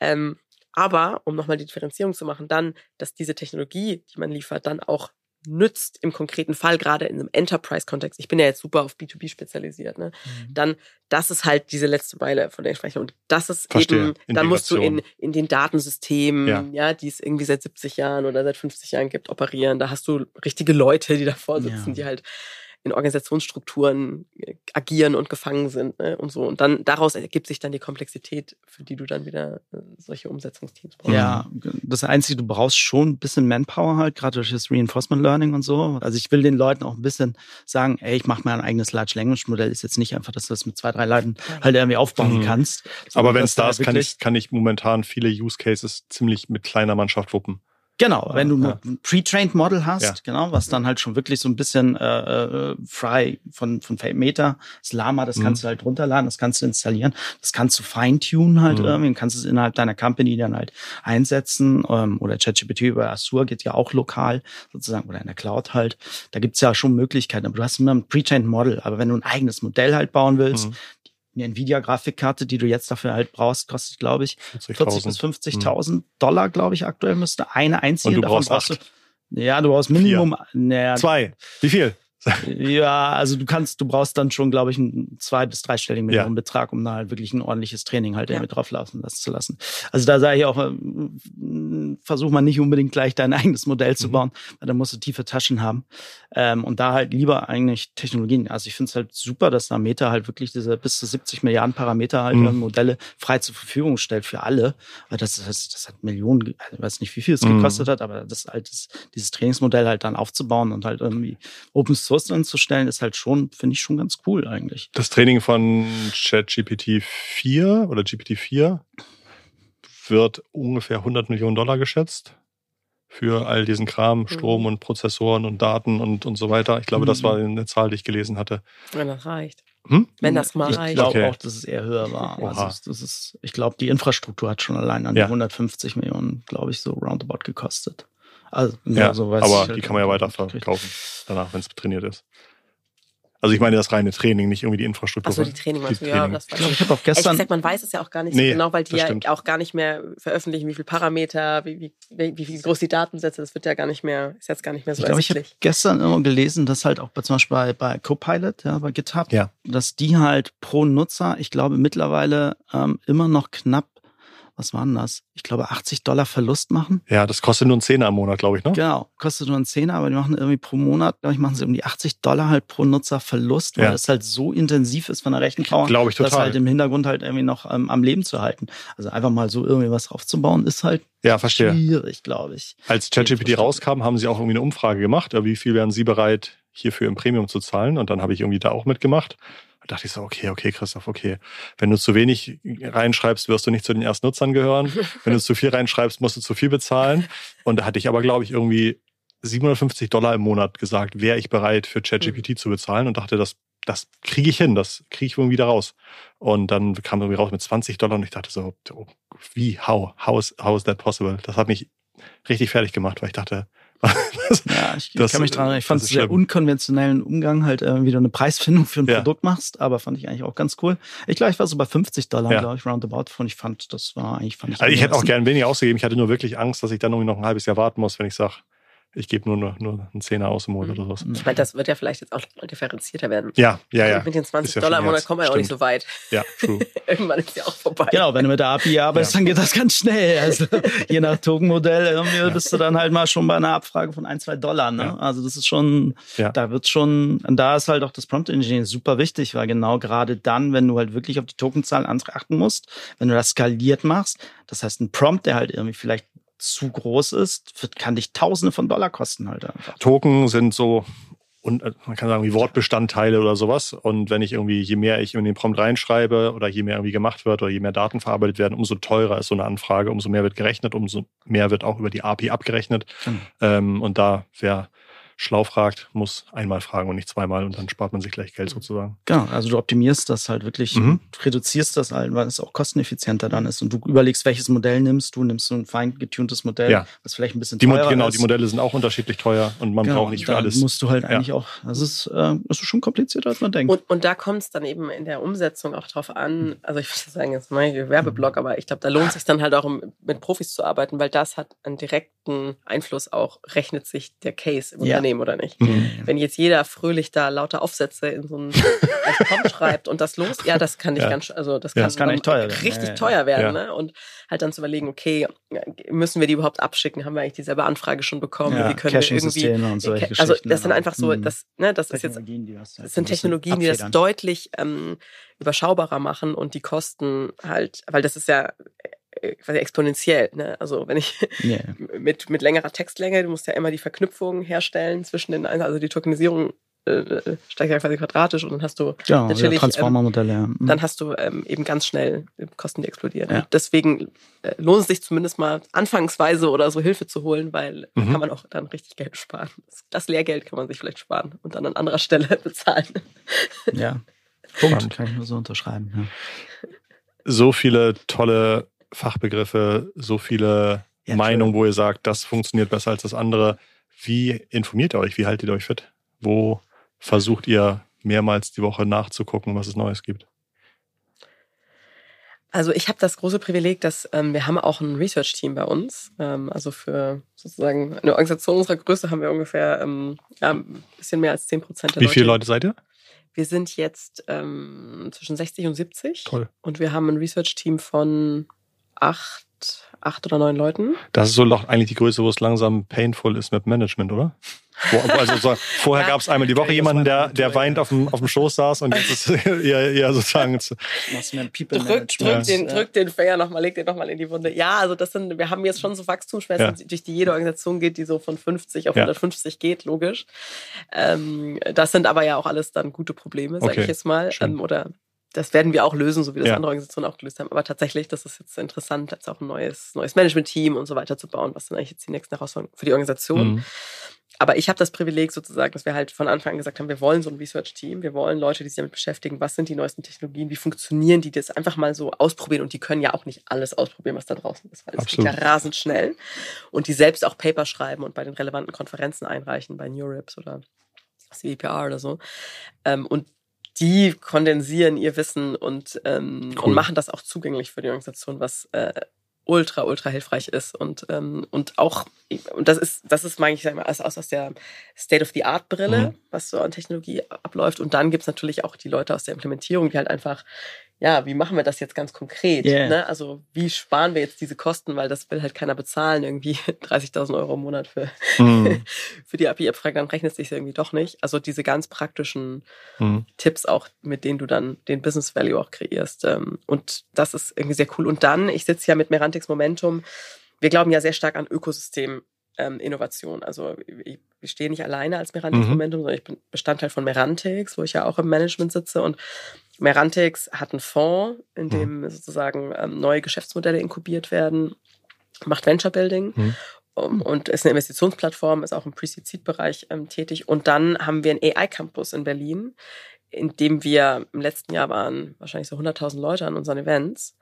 Speaker 3: Ähm, aber um nochmal die Differenzierung zu machen, dann, dass diese Technologie, die man liefert, dann auch nützt im konkreten Fall, gerade in einem Enterprise-Kontext, ich bin ja jetzt super auf B2B spezialisiert, ne? Mhm. dann das ist halt diese letzte Meile, von der ich spreche. Und das ist Verstehe. eben, dann musst du in, in den Datensystemen, ja. ja. die es irgendwie seit 70 Jahren oder seit 50 Jahren gibt, operieren. Da hast du richtige Leute, die davor sitzen, ja. die halt in Organisationsstrukturen äh, agieren und gefangen sind ne? und so. Und dann daraus ergibt sich dann die Komplexität, für die du dann wieder äh, solche Umsetzungsteams
Speaker 2: brauchst. Ja, das Einzige, du brauchst schon ein bisschen Manpower halt, gerade durch das Reinforcement Learning und so. Also ich will den Leuten auch ein bisschen sagen, ey, ich mache mir ein eigenes Large Language Modell. Ist jetzt nicht einfach, dass du das mit zwei, drei Leuten halt irgendwie aufbauen mhm. kannst.
Speaker 1: Aber wenn es da ist, kann ich, kann ich momentan viele Use Cases ziemlich mit kleiner Mannschaft wuppen.
Speaker 2: Genau, wenn du ja. ein pre-trained Model hast, ja. genau, was dann halt schon wirklich so ein bisschen äh, äh frei von von Meta, das Lama, das mhm. kannst du halt runterladen, das kannst du installieren, das kannst du feintunen halt mhm. irgendwie, kannst es innerhalb deiner Company dann halt einsetzen ähm, oder ChatGPT über Azure geht ja auch lokal sozusagen oder in der Cloud halt. Da gibt's ja schon Möglichkeiten, aber du hast immer ein pre-trained Model, aber wenn du ein eigenes Modell halt bauen willst, mhm eine Nvidia-Grafikkarte, die du jetzt dafür halt brauchst, kostet, glaube ich, 40 bis 50.000 mhm. Dollar, glaube ich, aktuell müsste eine einzige.
Speaker 1: Und du brauchst davon brauchst
Speaker 2: du, ja, du brauchst Minimum.
Speaker 1: Naja, Zwei. Wie viel?
Speaker 2: Ja, also du kannst, du brauchst dann schon, glaube ich, einen zwei- bis dreistelligen Millionen ja. Betrag, um da halt wirklich ein ordentliches Training halt ja. irgendwie drauf laufen lassen zu lassen. Also da sage ich auch, äh, versuch mal nicht unbedingt gleich dein eigenes Modell zu mhm. bauen, weil da musst du tiefe Taschen haben. Ähm, und da halt lieber eigentlich Technologien. Also ich finde es halt super, dass da Meta halt wirklich diese bis zu 70 Milliarden Parameter halt mhm. Modelle frei zur Verfügung stellt für alle. Weil das, das, das hat Millionen, also ich weiß nicht, wie viel es mhm. gekostet hat, aber das halt das, dieses Trainingsmodell halt dann aufzubauen und halt irgendwie Open Source drin zu stellen, ist halt schon, finde ich schon ganz cool eigentlich.
Speaker 1: Das Training von ChatGPT 4 oder GPT 4 wird ungefähr 100 Millionen Dollar geschätzt für all diesen Kram, mhm. Strom und Prozessoren und Daten und, und so weiter. Ich glaube, das war eine Zahl, die ich gelesen hatte.
Speaker 3: Wenn das reicht. Hm? Wenn das mal
Speaker 2: ich
Speaker 3: reicht.
Speaker 2: Ich glaube okay. auch, dass es eher höher war. Also das ist, ich glaube, die Infrastruktur hat schon allein an ja. die 150 Millionen, glaube ich, so roundabout gekostet.
Speaker 1: Also, ja, so aber die halt kann man ja weiterverkaufen danach, wenn es trainiert ist. Also ich meine das reine Training, nicht irgendwie die Infrastruktur.
Speaker 3: Achso, die Training meinst du, ja. Das
Speaker 2: war ich glaube, ich habe auch gestern...
Speaker 3: Gesagt, man weiß es ja auch gar nicht nee, so genau, weil die ja stimmt. auch gar nicht mehr veröffentlichen, wie viele Parameter, wie, wie, wie, wie groß die Datensätze, das wird ja gar nicht mehr, ist jetzt gar nicht mehr so
Speaker 2: Ich glaube, ich habe gestern immer gelesen, dass halt auch bei, zum Beispiel bei, bei Copilot, ja, bei GitHub, ja. dass die halt pro Nutzer, ich glaube mittlerweile ähm, immer noch knapp was waren das? Ich glaube 80 Dollar Verlust machen.
Speaker 1: Ja, das kostet nur ein Zehner im Monat, glaube ich, ne?
Speaker 2: Genau, kostet nur ein Zehner, aber die machen irgendwie pro Monat, glaube ich, machen sie um die 80 Dollar halt pro Nutzer Verlust, weil ja. es halt so intensiv ist von der Rechenpower,
Speaker 1: glaube ich total.
Speaker 2: das halt im Hintergrund halt irgendwie noch ähm, am Leben zu halten. Also einfach mal so irgendwie was aufzubauen, ist halt
Speaker 1: ja, verstehe.
Speaker 2: schwierig, glaube ich.
Speaker 1: Als ChatGPT rauskam, haben sie auch irgendwie eine Umfrage gemacht, wie viel wären sie bereit, hierfür im Premium zu zahlen? Und dann habe ich irgendwie da auch mitgemacht dachte ich so, okay, okay, Christoph, okay. Wenn du zu wenig reinschreibst, wirst du nicht zu den ersten Nutzern gehören. Wenn du zu viel reinschreibst, musst du zu viel bezahlen. Und da hatte ich aber, glaube ich, irgendwie 750 Dollar im Monat gesagt, wäre ich bereit für ChatGPT mhm. zu bezahlen und dachte, das, das kriege ich hin, das kriege ich irgendwie da raus. Und dann kam irgendwie raus mit 20 Dollar und ich dachte so, oh, wie, how, how is, how is that possible? Das hat mich richtig fertig gemacht, weil ich dachte,
Speaker 2: ja, ich das, kann mich dran Ich fand es sehr unkonventionellen Umgang, halt äh, wieder eine Preisfindung für ein ja. Produkt machst, aber fand ich eigentlich auch ganz cool. Ich glaube, ich war so bei 50 Dollar, ja. glaube ich, roundabout. Und ich fand, das war eigentlich, fand
Speaker 1: ich. Also ich hätte auch gern weniger ausgegeben. Ich hatte nur wirklich Angst, dass ich dann irgendwie noch ein halbes Jahr warten muss, wenn ich sage, ich gebe nur, nur, nur einen Zehner aus im Monat mhm. oder sowas.
Speaker 3: Ich meine, das wird ja vielleicht jetzt auch differenzierter werden.
Speaker 1: Ja, ja, ja.
Speaker 3: mit den 20 ja Dollar im Monat kommen wir ja auch nicht so weit.
Speaker 1: Ja, true.
Speaker 3: Irgendwann ist ja auch vorbei.
Speaker 2: Genau, wenn du mit der API arbeitest, ja. dann geht das ganz schnell. Also je nach Tokenmodell irgendwie ja. bist du dann halt mal schon bei einer Abfrage von ein, zwei Dollar. Ne? Ja. Also das ist schon, da wird schon, da ist halt auch das Prompt Engineering super wichtig, weil genau gerade dann, wenn du halt wirklich auf die Tokenzahl achten musst, wenn du das skaliert machst, das heißt ein Prompt, der halt irgendwie vielleicht zu groß ist, wird, kann dich Tausende von Dollar kosten halt einfach.
Speaker 1: Token sind so und äh, man kann sagen, wie Wortbestandteile oder sowas. Und wenn ich irgendwie, je mehr ich in den Prompt reinschreibe oder je mehr irgendwie gemacht wird oder je mehr Daten verarbeitet werden, umso teurer ist so eine Anfrage, umso mehr wird gerechnet, umso mehr wird auch über die API abgerechnet. Mhm. Ähm, und da wäre schlau fragt, muss einmal fragen und nicht zweimal und dann spart man sich gleich Geld sozusagen.
Speaker 2: Genau, also du optimierst das halt wirklich, mhm. reduzierst das halt, weil es auch kosteneffizienter dann ist und du überlegst, welches Modell nimmst du, nimmst du ein fein getuntes Modell, ja. was vielleicht ein bisschen
Speaker 1: die
Speaker 2: teurer
Speaker 1: Genau,
Speaker 2: ist.
Speaker 1: die Modelle sind auch unterschiedlich teuer und man genau, braucht nicht für alles.
Speaker 2: musst du halt eigentlich ja. auch, das ist, äh, das ist schon komplizierter, als man denkt.
Speaker 3: Und, und da kommt es dann eben in der Umsetzung auch drauf an, also ich würde sagen, jetzt mein Werbeblock, aber ich glaube, da lohnt es sich dann halt auch, um mit Profis zu arbeiten, weil das hat einen direkten Einfluss auch, rechnet sich der Case im ja. Unternehmen oder nicht. Mhm. Wenn jetzt jeder fröhlich da lauter Aufsätze in so einen Prompt schreibt und das los, ja, das kann nicht ja. ganz, also das kann, ja,
Speaker 2: das kann echt teuer werden.
Speaker 3: richtig ja, teuer werden. Ne? Und halt dann zu überlegen, okay, müssen wir die überhaupt abschicken? Haben wir eigentlich dieselbe Anfrage schon bekommen?
Speaker 2: Wie können wir irgendwie,
Speaker 3: und solche also das sind einfach so, mhm. das, ne, das ist jetzt, das sind Technologien, die das deutlich ähm, überschaubarer machen und die Kosten halt, weil das ist ja quasi exponentiell. Ne? Also wenn ich yeah. mit, mit längerer Textlänge, du musst ja immer die Verknüpfung herstellen zwischen den, also die Tokenisierung äh, äh steigt ja quasi quadratisch und dann hast du
Speaker 2: ja, natürlich Transformer-Modelle. Ähm,
Speaker 3: ja. Dann hast du ähm, eben ganz schnell Kosten, die explodieren. Ja. Deswegen äh, lohnt es sich zumindest mal anfangsweise oder so Hilfe zu holen, weil mhm. kann man auch dann richtig Geld sparen. Das Lehrgeld kann man sich vielleicht sparen und dann an anderer Stelle bezahlen.
Speaker 2: Ja, Punkt. Kann ich nur so unterschreiben. Ja.
Speaker 1: So viele tolle Fachbegriffe, so viele ja, Meinungen, wo ihr sagt, das funktioniert besser als das andere. Wie informiert ihr euch? Wie haltet ihr euch fit? Wo versucht ihr mehrmals die Woche nachzugucken, was es Neues gibt?
Speaker 3: Also ich habe das große Privileg, dass ähm, wir haben auch ein Research-Team bei uns. Ähm, also für sozusagen eine Organisation unserer Größe haben wir ungefähr ähm, ja, ein bisschen mehr als 10 Prozent
Speaker 1: Wie viele Leute seid ihr?
Speaker 3: Wir sind jetzt ähm, zwischen 60 und 70.
Speaker 1: Toll.
Speaker 3: Und wir haben ein Research-Team von acht, acht oder neun Leuten.
Speaker 1: Das ist so eigentlich die Größe, wo es langsam painful ist mit Management, oder? Also so, vorher ja, gab es einmal die Woche jemanden, der, der weint auf dem, auf dem Schoß saß und jetzt ist eher, eher sozusagen.
Speaker 3: Drück, drück, den, ja. drück den Finger nochmal, leg den nochmal in die Wunde. Ja, also das sind, wir haben jetzt schon so Wachstumsschmerzen, ja. durch die jede Organisation geht, die so von 50 auf 150 geht, logisch. Ähm, das sind aber ja auch alles dann gute Probleme, sage okay. ich jetzt mal. Ähm, oder das werden wir auch lösen, so wie das ja. andere Organisationen auch gelöst haben. Aber tatsächlich, das ist jetzt interessant, jetzt auch ein neues, neues Management-Team und so weiter zu bauen, was dann eigentlich jetzt die nächsten Herausforderungen für die Organisation. Mhm. Aber ich habe das Privileg sozusagen, dass wir halt von Anfang an gesagt haben, wir wollen so ein Research-Team, wir wollen Leute, die sich damit beschäftigen, was sind die neuesten Technologien, wie funktionieren die, das einfach mal so ausprobieren. Und die können ja auch nicht alles ausprobieren, was da draußen ist, weil es geht ja rasend schnell. Und die selbst auch Paper schreiben und bei den relevanten Konferenzen einreichen, bei NeurIPS oder CVPR oder so. Ähm, und die kondensieren ihr Wissen und, ähm, cool. und machen das auch zugänglich für die Organisation, was äh, ultra, ultra hilfreich ist. Und, ähm, und auch, und das ist, das ist, meine ich, sag mal, aus, aus der State-of-the-Art-Brille, mhm. was so an Technologie abläuft. Und dann gibt's natürlich auch die Leute aus der Implementierung, die halt einfach ja, wie machen wir das jetzt ganz konkret? Yeah. Ne? Also wie sparen wir jetzt diese Kosten, weil das will halt keiner bezahlen, irgendwie 30.000 Euro im Monat für, mm. für die API-Abfrage, dann rechnet es sich irgendwie doch nicht. Also diese ganz praktischen mm. Tipps auch, mit denen du dann den Business Value auch kreierst. Ähm, und das ist irgendwie sehr cool. Und dann, ich sitze ja mit Merantix Momentum, wir glauben ja sehr stark an Ökosystem ähm, Innovation. Also ich, ich stehe nicht alleine als Merantix mhm. Momentum, sondern ich bin Bestandteil von Merantix, wo ich ja auch im Management sitze und Merantix hat einen Fonds, in mhm. dem mhm. sozusagen ähm, neue Geschäftsmodelle inkubiert werden, macht Venture Building mhm. um, und ist eine Investitionsplattform, ist auch im Pre-Seed-Bereich ähm, tätig. Und dann haben wir einen AI-Campus in Berlin, in dem wir im letzten Jahr waren wahrscheinlich so 100.000 Leute an unseren Events.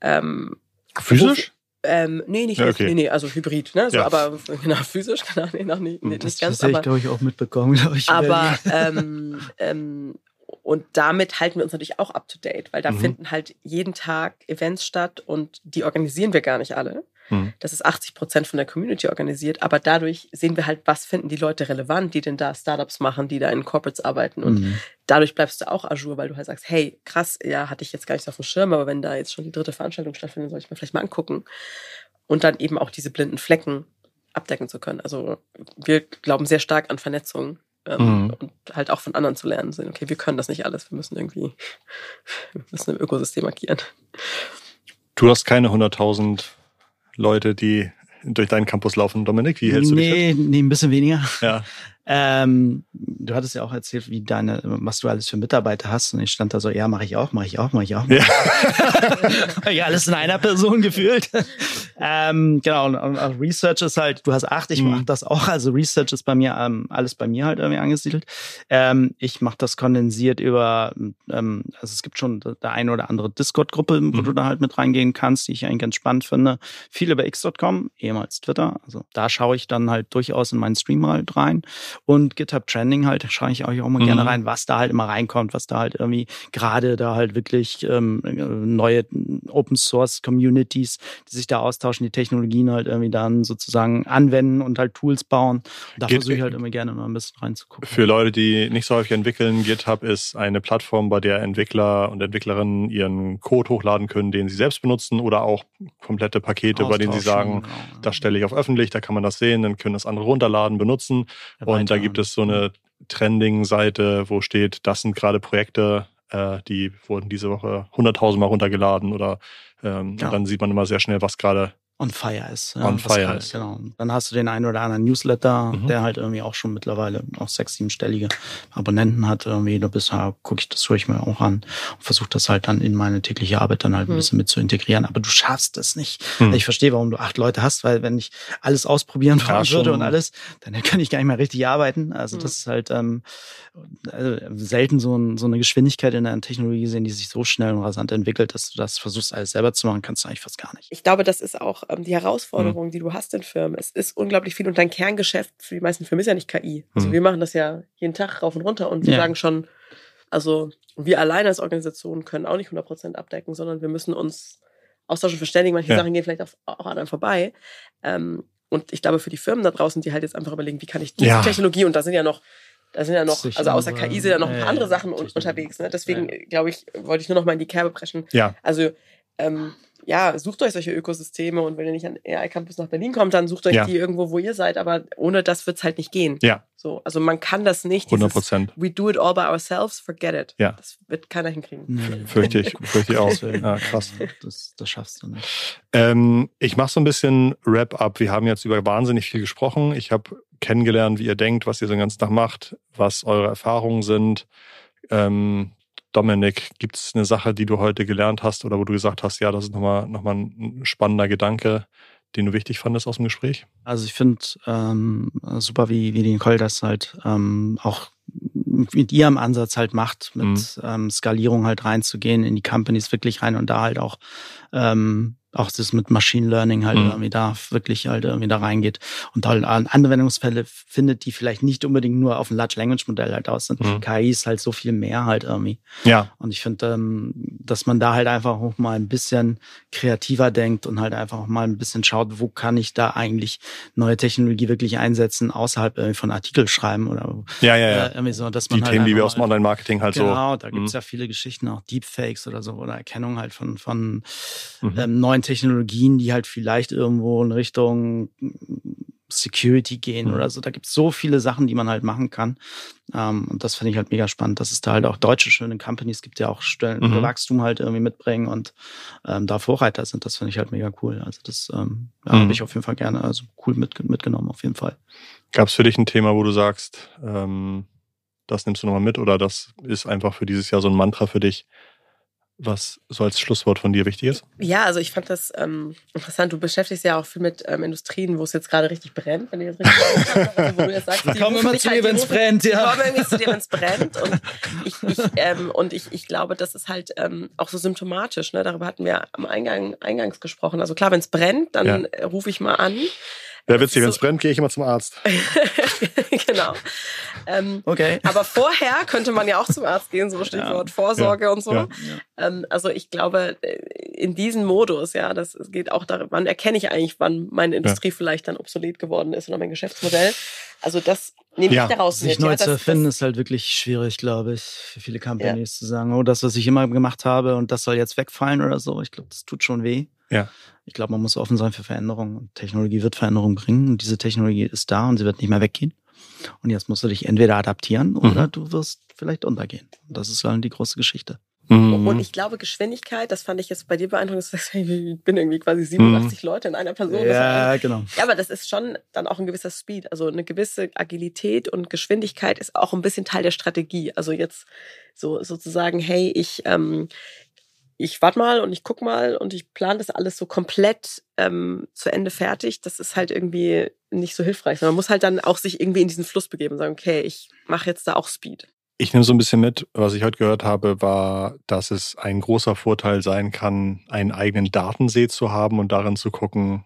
Speaker 1: Ähm, Physisch?
Speaker 3: Ähm, nee, nicht, ja, okay. nee, nee, also Hybrid, ne? So, ja. Aber genau, physisch, genau, nee, noch nicht, nee,
Speaker 2: das,
Speaker 3: nicht ganz.
Speaker 2: Das habe ich, glaube ich, auch mitbekommen, glaube ich.
Speaker 3: Aber ähm, ähm, und damit halten wir uns natürlich auch up to date, weil da mhm. finden halt jeden Tag Events statt und die organisieren wir gar nicht alle. Mhm. Das ist 80 Prozent von der Community organisiert, aber dadurch sehen wir halt, was finden die Leute relevant, die denn da Startups machen, die da in Corporates arbeiten und mhm. dadurch bleibst du auch Azure, weil du halt sagst, hey, krass, ja, hatte ich jetzt gar nicht so auf dem Schirm, aber wenn da jetzt schon die dritte Veranstaltung stattfindet, soll ich mir vielleicht mal angucken und dann eben auch diese blinden Flecken abdecken zu können. Also wir glauben sehr stark an Vernetzung ähm, mhm. und halt auch von anderen zu lernen. So, okay, wir können das nicht alles, wir müssen irgendwie, wir müssen im Ökosystem agieren.
Speaker 1: Du hast keine 100.000 Leute, die durch deinen Campus laufen, Dominik? Wie hältst du
Speaker 2: nee,
Speaker 1: dich fit?
Speaker 2: Nee, ein bisschen weniger.
Speaker 1: Ja.
Speaker 2: Ähm, du hattest ja auch erzählt, wie deine, was du alles für Mitarbeiter hast. Und ich stand da so, ja, mache ich auch, mache ich auch, mache ich auch. Mach ja. ja, alles in einer Person gefühlt. ähm, genau, und, und Research ist halt, du hast acht, ich mhm. mache das auch. Also Research ist bei mir ähm, alles bei mir halt irgendwie angesiedelt. Ähm, ich mache das kondensiert über, ähm, also es gibt schon der eine oder andere Discord-Gruppe, wo mhm. du da halt mit reingehen kannst, die ich eigentlich ganz spannend finde. Viel über x.com, ehemals Twitter. Also da schaue ich dann halt durchaus in meinen Stream halt rein. Und GitHub Trending halt, schaue ich euch auch mal mhm. gerne rein, was da halt immer reinkommt, was da halt irgendwie gerade da halt wirklich ähm, neue Open Source Communities, die sich da austauschen, die Technologien halt irgendwie dann sozusagen anwenden und halt Tools bauen. da versuche ich halt immer gerne mal ein bisschen reinzugucken.
Speaker 1: Für Leute, die nicht so häufig entwickeln, GitHub ist eine Plattform, bei der Entwickler und Entwicklerinnen ihren Code hochladen können, den sie selbst benutzen oder auch komplette Pakete, bei denen sie sagen, genau. das stelle ich auf öffentlich, da kann man das sehen, dann können das andere runterladen, benutzen. Und und da gibt es so eine Trending-Seite, wo steht, das sind gerade Projekte, äh, die wurden diese Woche 100.000 Mal runtergeladen oder ähm, ja. dann sieht man immer sehr schnell, was gerade
Speaker 2: on fire ist.
Speaker 1: Ja, on fire ist.
Speaker 2: Genau. Dann hast du den einen oder anderen Newsletter, mhm. der halt irgendwie auch schon mittlerweile auch sechs, siebenstellige Abonnenten hat. Irgendwie da bisher gucke ich das höre ich mir auch an und versuche das halt dann in meine tägliche Arbeit dann halt mhm. ein bisschen mit zu integrieren. Aber du schaffst das nicht. Mhm. Ich verstehe, warum du acht Leute hast, weil wenn ich alles ausprobieren ja, würde und alles, dann kann ich gar nicht mehr richtig arbeiten. Also mhm. das ist halt ähm, also selten so, ein, so eine Geschwindigkeit in der Technologie gesehen, die sich so schnell und rasant entwickelt, dass du das versuchst, alles selber zu machen, kannst du eigentlich fast gar nicht.
Speaker 3: Ich glaube, das ist auch ähm, die Herausforderung, mhm. die du hast in Firmen. Es ist unglaublich viel und dein Kerngeschäft für die meisten Firmen ist ja nicht KI. Also mhm. wir machen das ja jeden Tag rauf und runter und wir ja. sagen schon, also wir alleine als Organisation können auch nicht 100% abdecken, sondern wir müssen uns austauschen, verständigen. Manche ja. Sachen gehen vielleicht auch, auch an einem vorbei. Ähm, und ich glaube, für die Firmen da draußen, die halt jetzt einfach überlegen, wie kann ich diese ja. Technologie, und da sind ja noch da sind ja noch, also außer KI sind ja noch ein paar andere Sachen unterwegs. Ne? Deswegen, glaube ich, wollte ich nur noch mal in die Kerbe preschen.
Speaker 1: Ja.
Speaker 3: Also ähm, ja, sucht euch solche Ökosysteme und wenn ihr nicht an AI Campus nach Berlin kommt, dann sucht euch ja. die irgendwo, wo ihr seid, aber ohne das wird's halt nicht gehen.
Speaker 1: Ja.
Speaker 3: So, also man kann das nicht.
Speaker 1: 100 Prozent.
Speaker 3: We do it all by ourselves, forget it.
Speaker 1: Ja.
Speaker 3: Das wird keiner hinkriegen.
Speaker 1: Nee. Fürchte ich, fürchte ich auch. Ja, krass.
Speaker 2: Das, das schaffst du nicht.
Speaker 1: Ähm, ich mache so ein bisschen Wrap-up. Wir haben jetzt über wahnsinnig viel gesprochen. Ich habe kennengelernt, wie ihr denkt, was ihr so den ganzen Tag macht, was eure Erfahrungen sind. Ähm, Dominik, gibt es eine Sache, die du heute gelernt hast oder wo du gesagt hast, ja, das ist nochmal noch mal ein spannender Gedanke, den du wichtig fandest aus dem Gespräch?
Speaker 2: Also ich finde ähm, super, wie, wie die Nicole das halt ähm, auch mit ihrem Ansatz halt macht, mit mhm. ähm, Skalierung halt reinzugehen, in die Companies wirklich rein und da halt auch ähm, auch das mit Machine Learning halt mhm. irgendwie da wirklich halt irgendwie da reingeht und halt Anwendungsfälle findet, die vielleicht nicht unbedingt nur auf ein Large Language Modell halt aus sind. Mhm. KI ist halt so viel mehr halt irgendwie.
Speaker 1: Ja.
Speaker 2: Und ich finde, ähm, dass man da halt einfach auch mal ein bisschen kreativer denkt und halt einfach auch mal ein bisschen schaut, wo kann ich da eigentlich neue Technologie wirklich einsetzen, außerhalb irgendwie von Artikel schreiben oder
Speaker 1: ja, ja, ja.
Speaker 2: Äh, irgendwie so, dass man
Speaker 1: die
Speaker 2: halt
Speaker 1: Themen, die wir aus dem Online-Marketing halt
Speaker 2: genau,
Speaker 1: so.
Speaker 2: Genau, da gibt's mhm. ja viele Geschichten, auch Deepfakes oder so oder Erkennung halt von von mhm. ähm, neuen Technologien, die halt vielleicht irgendwo in Richtung Security gehen mhm. oder so. Da gibt es so viele Sachen, die man halt machen kann. Ähm, und das finde ich halt mega spannend, dass es da halt auch deutsche schöne Companies gibt, die auch Stellen, mhm. Wachstum halt irgendwie mitbringen und ähm, da Vorreiter sind. Das finde ich halt mega cool. Also das ähm, ja, mhm. habe ich auf jeden Fall gerne, also cool mit, mitgenommen auf jeden Fall.
Speaker 1: Gab es für dich ein Thema, wo du sagst, ähm, das nimmst du nochmal mit oder das ist einfach für dieses Jahr so ein Mantra für dich, was so als Schlusswort von dir wichtig ist?
Speaker 3: Ja, also ich fand das ähm, interessant. Du beschäftigst ja auch viel mit ähm, Industrien, wo es jetzt gerade richtig brennt, wenn ich das richtig also, wo du jetzt sagst,
Speaker 2: die kommen immer zu dir, halt, wenn es brennt, ja.
Speaker 3: Die kommen irgendwie zu dir, wenn es brennt. Und ich, ich, ähm, und ich, ich glaube, das ist halt ähm, auch so symptomatisch. Ne? Darüber hatten wir am Eingang eingangs gesprochen. Also klar, wenn es brennt, dann ja. rufe ich mal an.
Speaker 1: Ja, witzig, wenn es so brennt, gehe ich immer zum Arzt.
Speaker 3: genau. Ähm,
Speaker 2: okay.
Speaker 3: Aber vorher könnte man ja auch zum Arzt gehen, so Stichwort ja. Vorsorge ja. und so. Ja. Ähm, also ich glaube, äh, in diesem Modus, ja, das geht auch darum, wann erkenne ich eigentlich, wann meine Industrie vielleicht dann obsolet geworden ist oder mein Geschäftsmodell. Also das nehme ich daraus
Speaker 2: Sich mit. neu zu erfinden ist halt wirklich schwierig, glaube ich, für viele Companies zu sagen, oh, das, was ich immer gemacht habe und das soll jetzt wegfallen oder so. Ich glaube, das tut schon weh.
Speaker 1: Ja.
Speaker 2: Ich glaube, man muss offen sein für Veränderungen. Technologie wird Veränderungen bringen und diese Technologie ist da und sie wird nicht mehr weggehen. Und jetzt musst du dich entweder adaptieren oder mhm. du wirst vielleicht untergehen. Und das ist halt die große Geschichte.
Speaker 3: Mhm. Und ich glaube, Geschwindigkeit, das fand ich jetzt bei dir beeindruckend, ich bin irgendwie quasi 87 mhm. Leute in einer Person.
Speaker 2: Ja, genau.
Speaker 3: Ja, aber das ist schon dann auch ein gewisser Speed. Also eine gewisse Agilität und Geschwindigkeit ist auch ein bisschen Teil der Strategie. Also jetzt so sozusagen, hey, ich, ähm, ich warte mal und ich guck mal und ich plane das alles so komplett ähm, zu Ende fertig, das ist halt irgendwie nicht so hilfreich. Man muss halt dann auch sich irgendwie in diesen Fluss begeben und sagen, okay, ich mache jetzt da auch Speed.
Speaker 1: Ich nehme so ein bisschen mit, was ich heute gehört habe, war, dass es ein großer Vorteil sein kann, einen eigenen Datensee zu haben und darin zu gucken,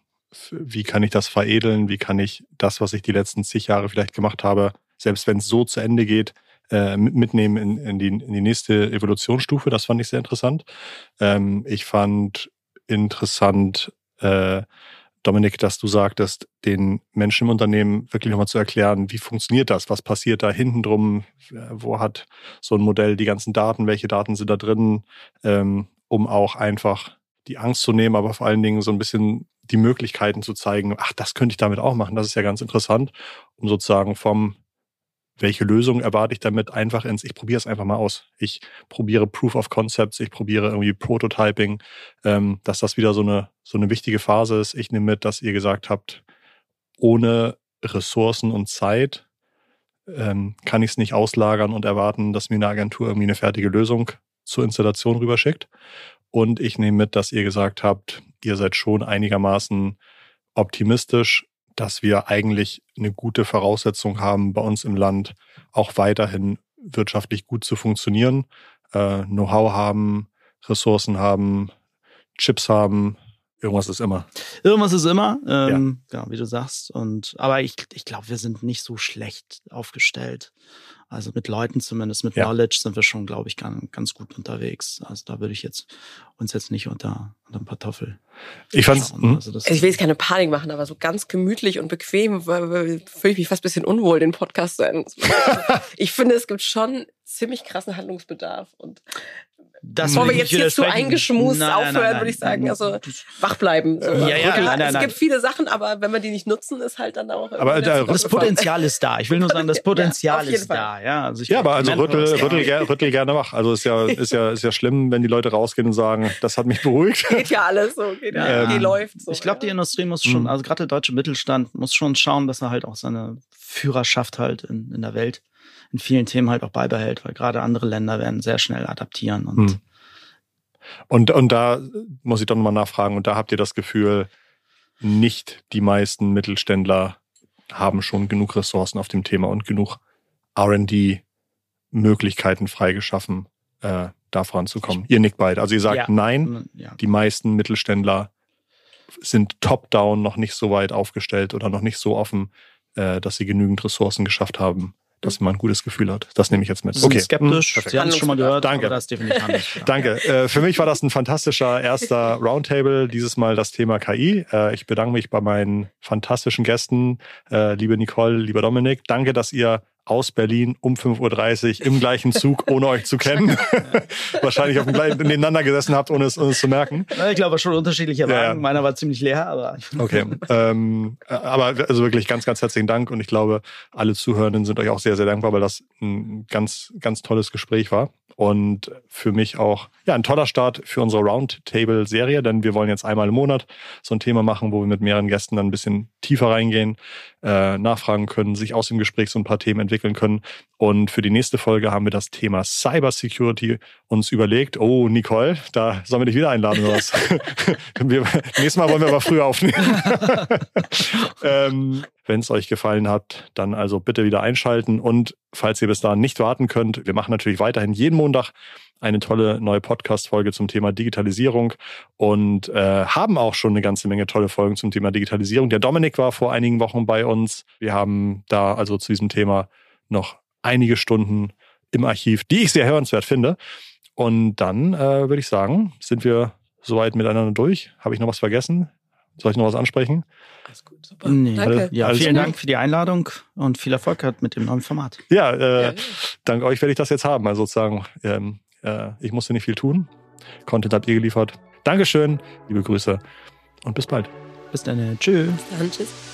Speaker 1: wie kann ich das veredeln, wie kann ich das, was ich die letzten zig Jahre vielleicht gemacht habe, selbst wenn es so zu Ende geht, äh, mitnehmen in, in, die, in die nächste Evolutionsstufe. Das fand ich sehr interessant. Ähm, ich fand interessant, äh, Dominik, dass du sagtest, den Menschen im Unternehmen wirklich nochmal zu erklären, wie funktioniert das? Was passiert da hinten drum? Wo hat so ein Modell die ganzen Daten? Welche Daten sind da drin? Ähm, um auch einfach die Angst zu nehmen, aber vor allen Dingen so ein bisschen die Möglichkeiten zu zeigen, ach, das könnte ich damit auch machen. Das ist ja ganz interessant, um sozusagen vom welche Lösung erwarte ich damit einfach ins, ich probiere es einfach mal aus. Ich probiere Proof of Concepts, ich probiere irgendwie Prototyping, ähm, dass das wieder so eine, so eine wichtige Phase ist. Ich nehme mit, dass ihr gesagt habt, ohne Ressourcen und Zeit ähm, kann ich es nicht auslagern und erwarten, dass mir eine Agentur irgendwie eine fertige Lösung zur Installation rüberschickt. Und ich nehme mit, dass ihr gesagt habt, ihr seid schon einigermaßen optimistisch, dass wir eigentlich eine gute Voraussetzung haben, bei uns im Land auch weiterhin wirtschaftlich gut zu funktionieren, äh, Know-how haben, Ressourcen haben, Chips haben, irgendwas ist immer.
Speaker 2: Irgendwas ist immer, ähm, ja. ja. wie du sagst. Und aber ich, ich glaube, wir sind nicht so schlecht aufgestellt. Also mit Leuten zumindest, mit ja. Knowledge sind wir schon, glaube ich, ganz, ganz gut unterwegs. Also da würde ich jetzt uns jetzt nicht unter, unter ein paar Toffel.
Speaker 1: Ich fand's,
Speaker 3: hm? also ich will jetzt keine Panik machen, aber so ganz gemütlich und bequem fühle ich mich fast ein bisschen unwohl, den Podcast zu enden. ich finde, es gibt schon ziemlich krassen Handlungsbedarf und das Bevor wir jetzt hier zu eingeschmust nein, aufhören, nein, nein, würde ich sagen. Also wach bleiben. So. Ja, ja, Rüttel, es gibt viele Sachen, aber wenn wir die nicht nutzen, ist halt dann auch.
Speaker 2: Aber da, das Potenzial ist da. Ich will nur sagen, das Potenzial ja, ist Fall. da. Ja,
Speaker 1: also ich ja aber also rüttel, rüttel, ger rüttel gerne wach. Also ist ja, ist ja, ist ja schlimm, wenn die Leute rausgehen und sagen, das hat mich beruhigt.
Speaker 3: Geht ja alles so, geht ja, ähm, läuft so.
Speaker 2: Ich glaube, die Industrie muss schon, mhm. also gerade der deutsche Mittelstand muss schon schauen, dass er halt auch seine Führerschaft halt in, in der Welt in vielen Themen halt auch beibehält, weil gerade andere Länder werden sehr schnell adaptieren und mhm.
Speaker 1: Und, und da muss ich doch nochmal nachfragen, und da habt ihr das Gefühl, nicht die meisten Mittelständler haben schon genug Ressourcen auf dem Thema und genug RD-Möglichkeiten freigeschaffen, äh, da voranzukommen. Ihr nickt beide. Also ihr sagt ja. nein, ja. die meisten Mittelständler sind top-down noch nicht so weit aufgestellt oder noch nicht so offen, äh, dass sie genügend Ressourcen geschafft haben, dass man ein gutes Gefühl hat. Das nehme ich jetzt mit.
Speaker 2: Okay. Skeptisch. Hm, Sie haben es schon mal gehört.
Speaker 1: Danke.
Speaker 2: das definitiv
Speaker 1: Danke. Äh, für mich war das ein fantastischer erster Roundtable. Dieses Mal das Thema KI. Äh, ich bedanke mich bei meinen fantastischen Gästen, äh, liebe Nicole, lieber Dominik. Danke, dass ihr aus Berlin um 5.30 Uhr im gleichen Zug, ohne euch zu kennen. Wahrscheinlich auf dem gleichen, nebeneinander gesessen habt, ohne es, ohne es zu merken.
Speaker 2: Ich glaube schon unterschiedliche Wagen. Ja. Meiner war ziemlich leer, aber.
Speaker 1: Okay. Ähm, aber also wirklich ganz, ganz herzlichen Dank und ich glaube, alle Zuhörenden sind euch auch sehr, sehr dankbar, weil das ein ganz, ganz tolles Gespräch war und für mich auch ja ein toller Start für unsere Roundtable-Serie, denn wir wollen jetzt einmal im Monat so ein Thema machen, wo wir mit mehreren Gästen dann ein bisschen tiefer reingehen, äh, nachfragen können, sich aus dem Gespräch so ein paar Themen entwickeln können. Und für die nächste Folge haben wir das Thema Cybersecurity uns überlegt. Oh, Nicole, da sollen wir dich wieder einladen oder was? wir, nächstes Mal wollen wir aber früher aufnehmen. ähm, wenn es euch gefallen hat, dann also bitte wieder einschalten. Und falls ihr bis dahin nicht warten könnt, wir machen natürlich weiterhin jeden Montag eine tolle neue Podcast-Folge zum Thema Digitalisierung und äh, haben auch schon eine ganze Menge tolle Folgen zum Thema Digitalisierung. Der Dominik war vor einigen Wochen bei uns. Wir haben da also zu diesem Thema noch einige Stunden im Archiv, die ich sehr hörenswert finde. Und dann äh, würde ich sagen, sind wir soweit miteinander durch. Habe ich noch was vergessen? Soll ich noch was ansprechen?
Speaker 2: Alles gut, super. Nee. Danke. Ja, Alles vielen gut. Dank für die Einladung und viel Erfolg mit dem neuen Format.
Speaker 1: Ja, äh, ja. dank euch werde ich das jetzt haben. Also sozusagen, ähm, äh, ich musste nicht viel tun. Content habt ihr geliefert. Dankeschön, liebe Grüße und bis bald.
Speaker 2: Bis dann. Tschüss.
Speaker 3: Bis dann, tschüss.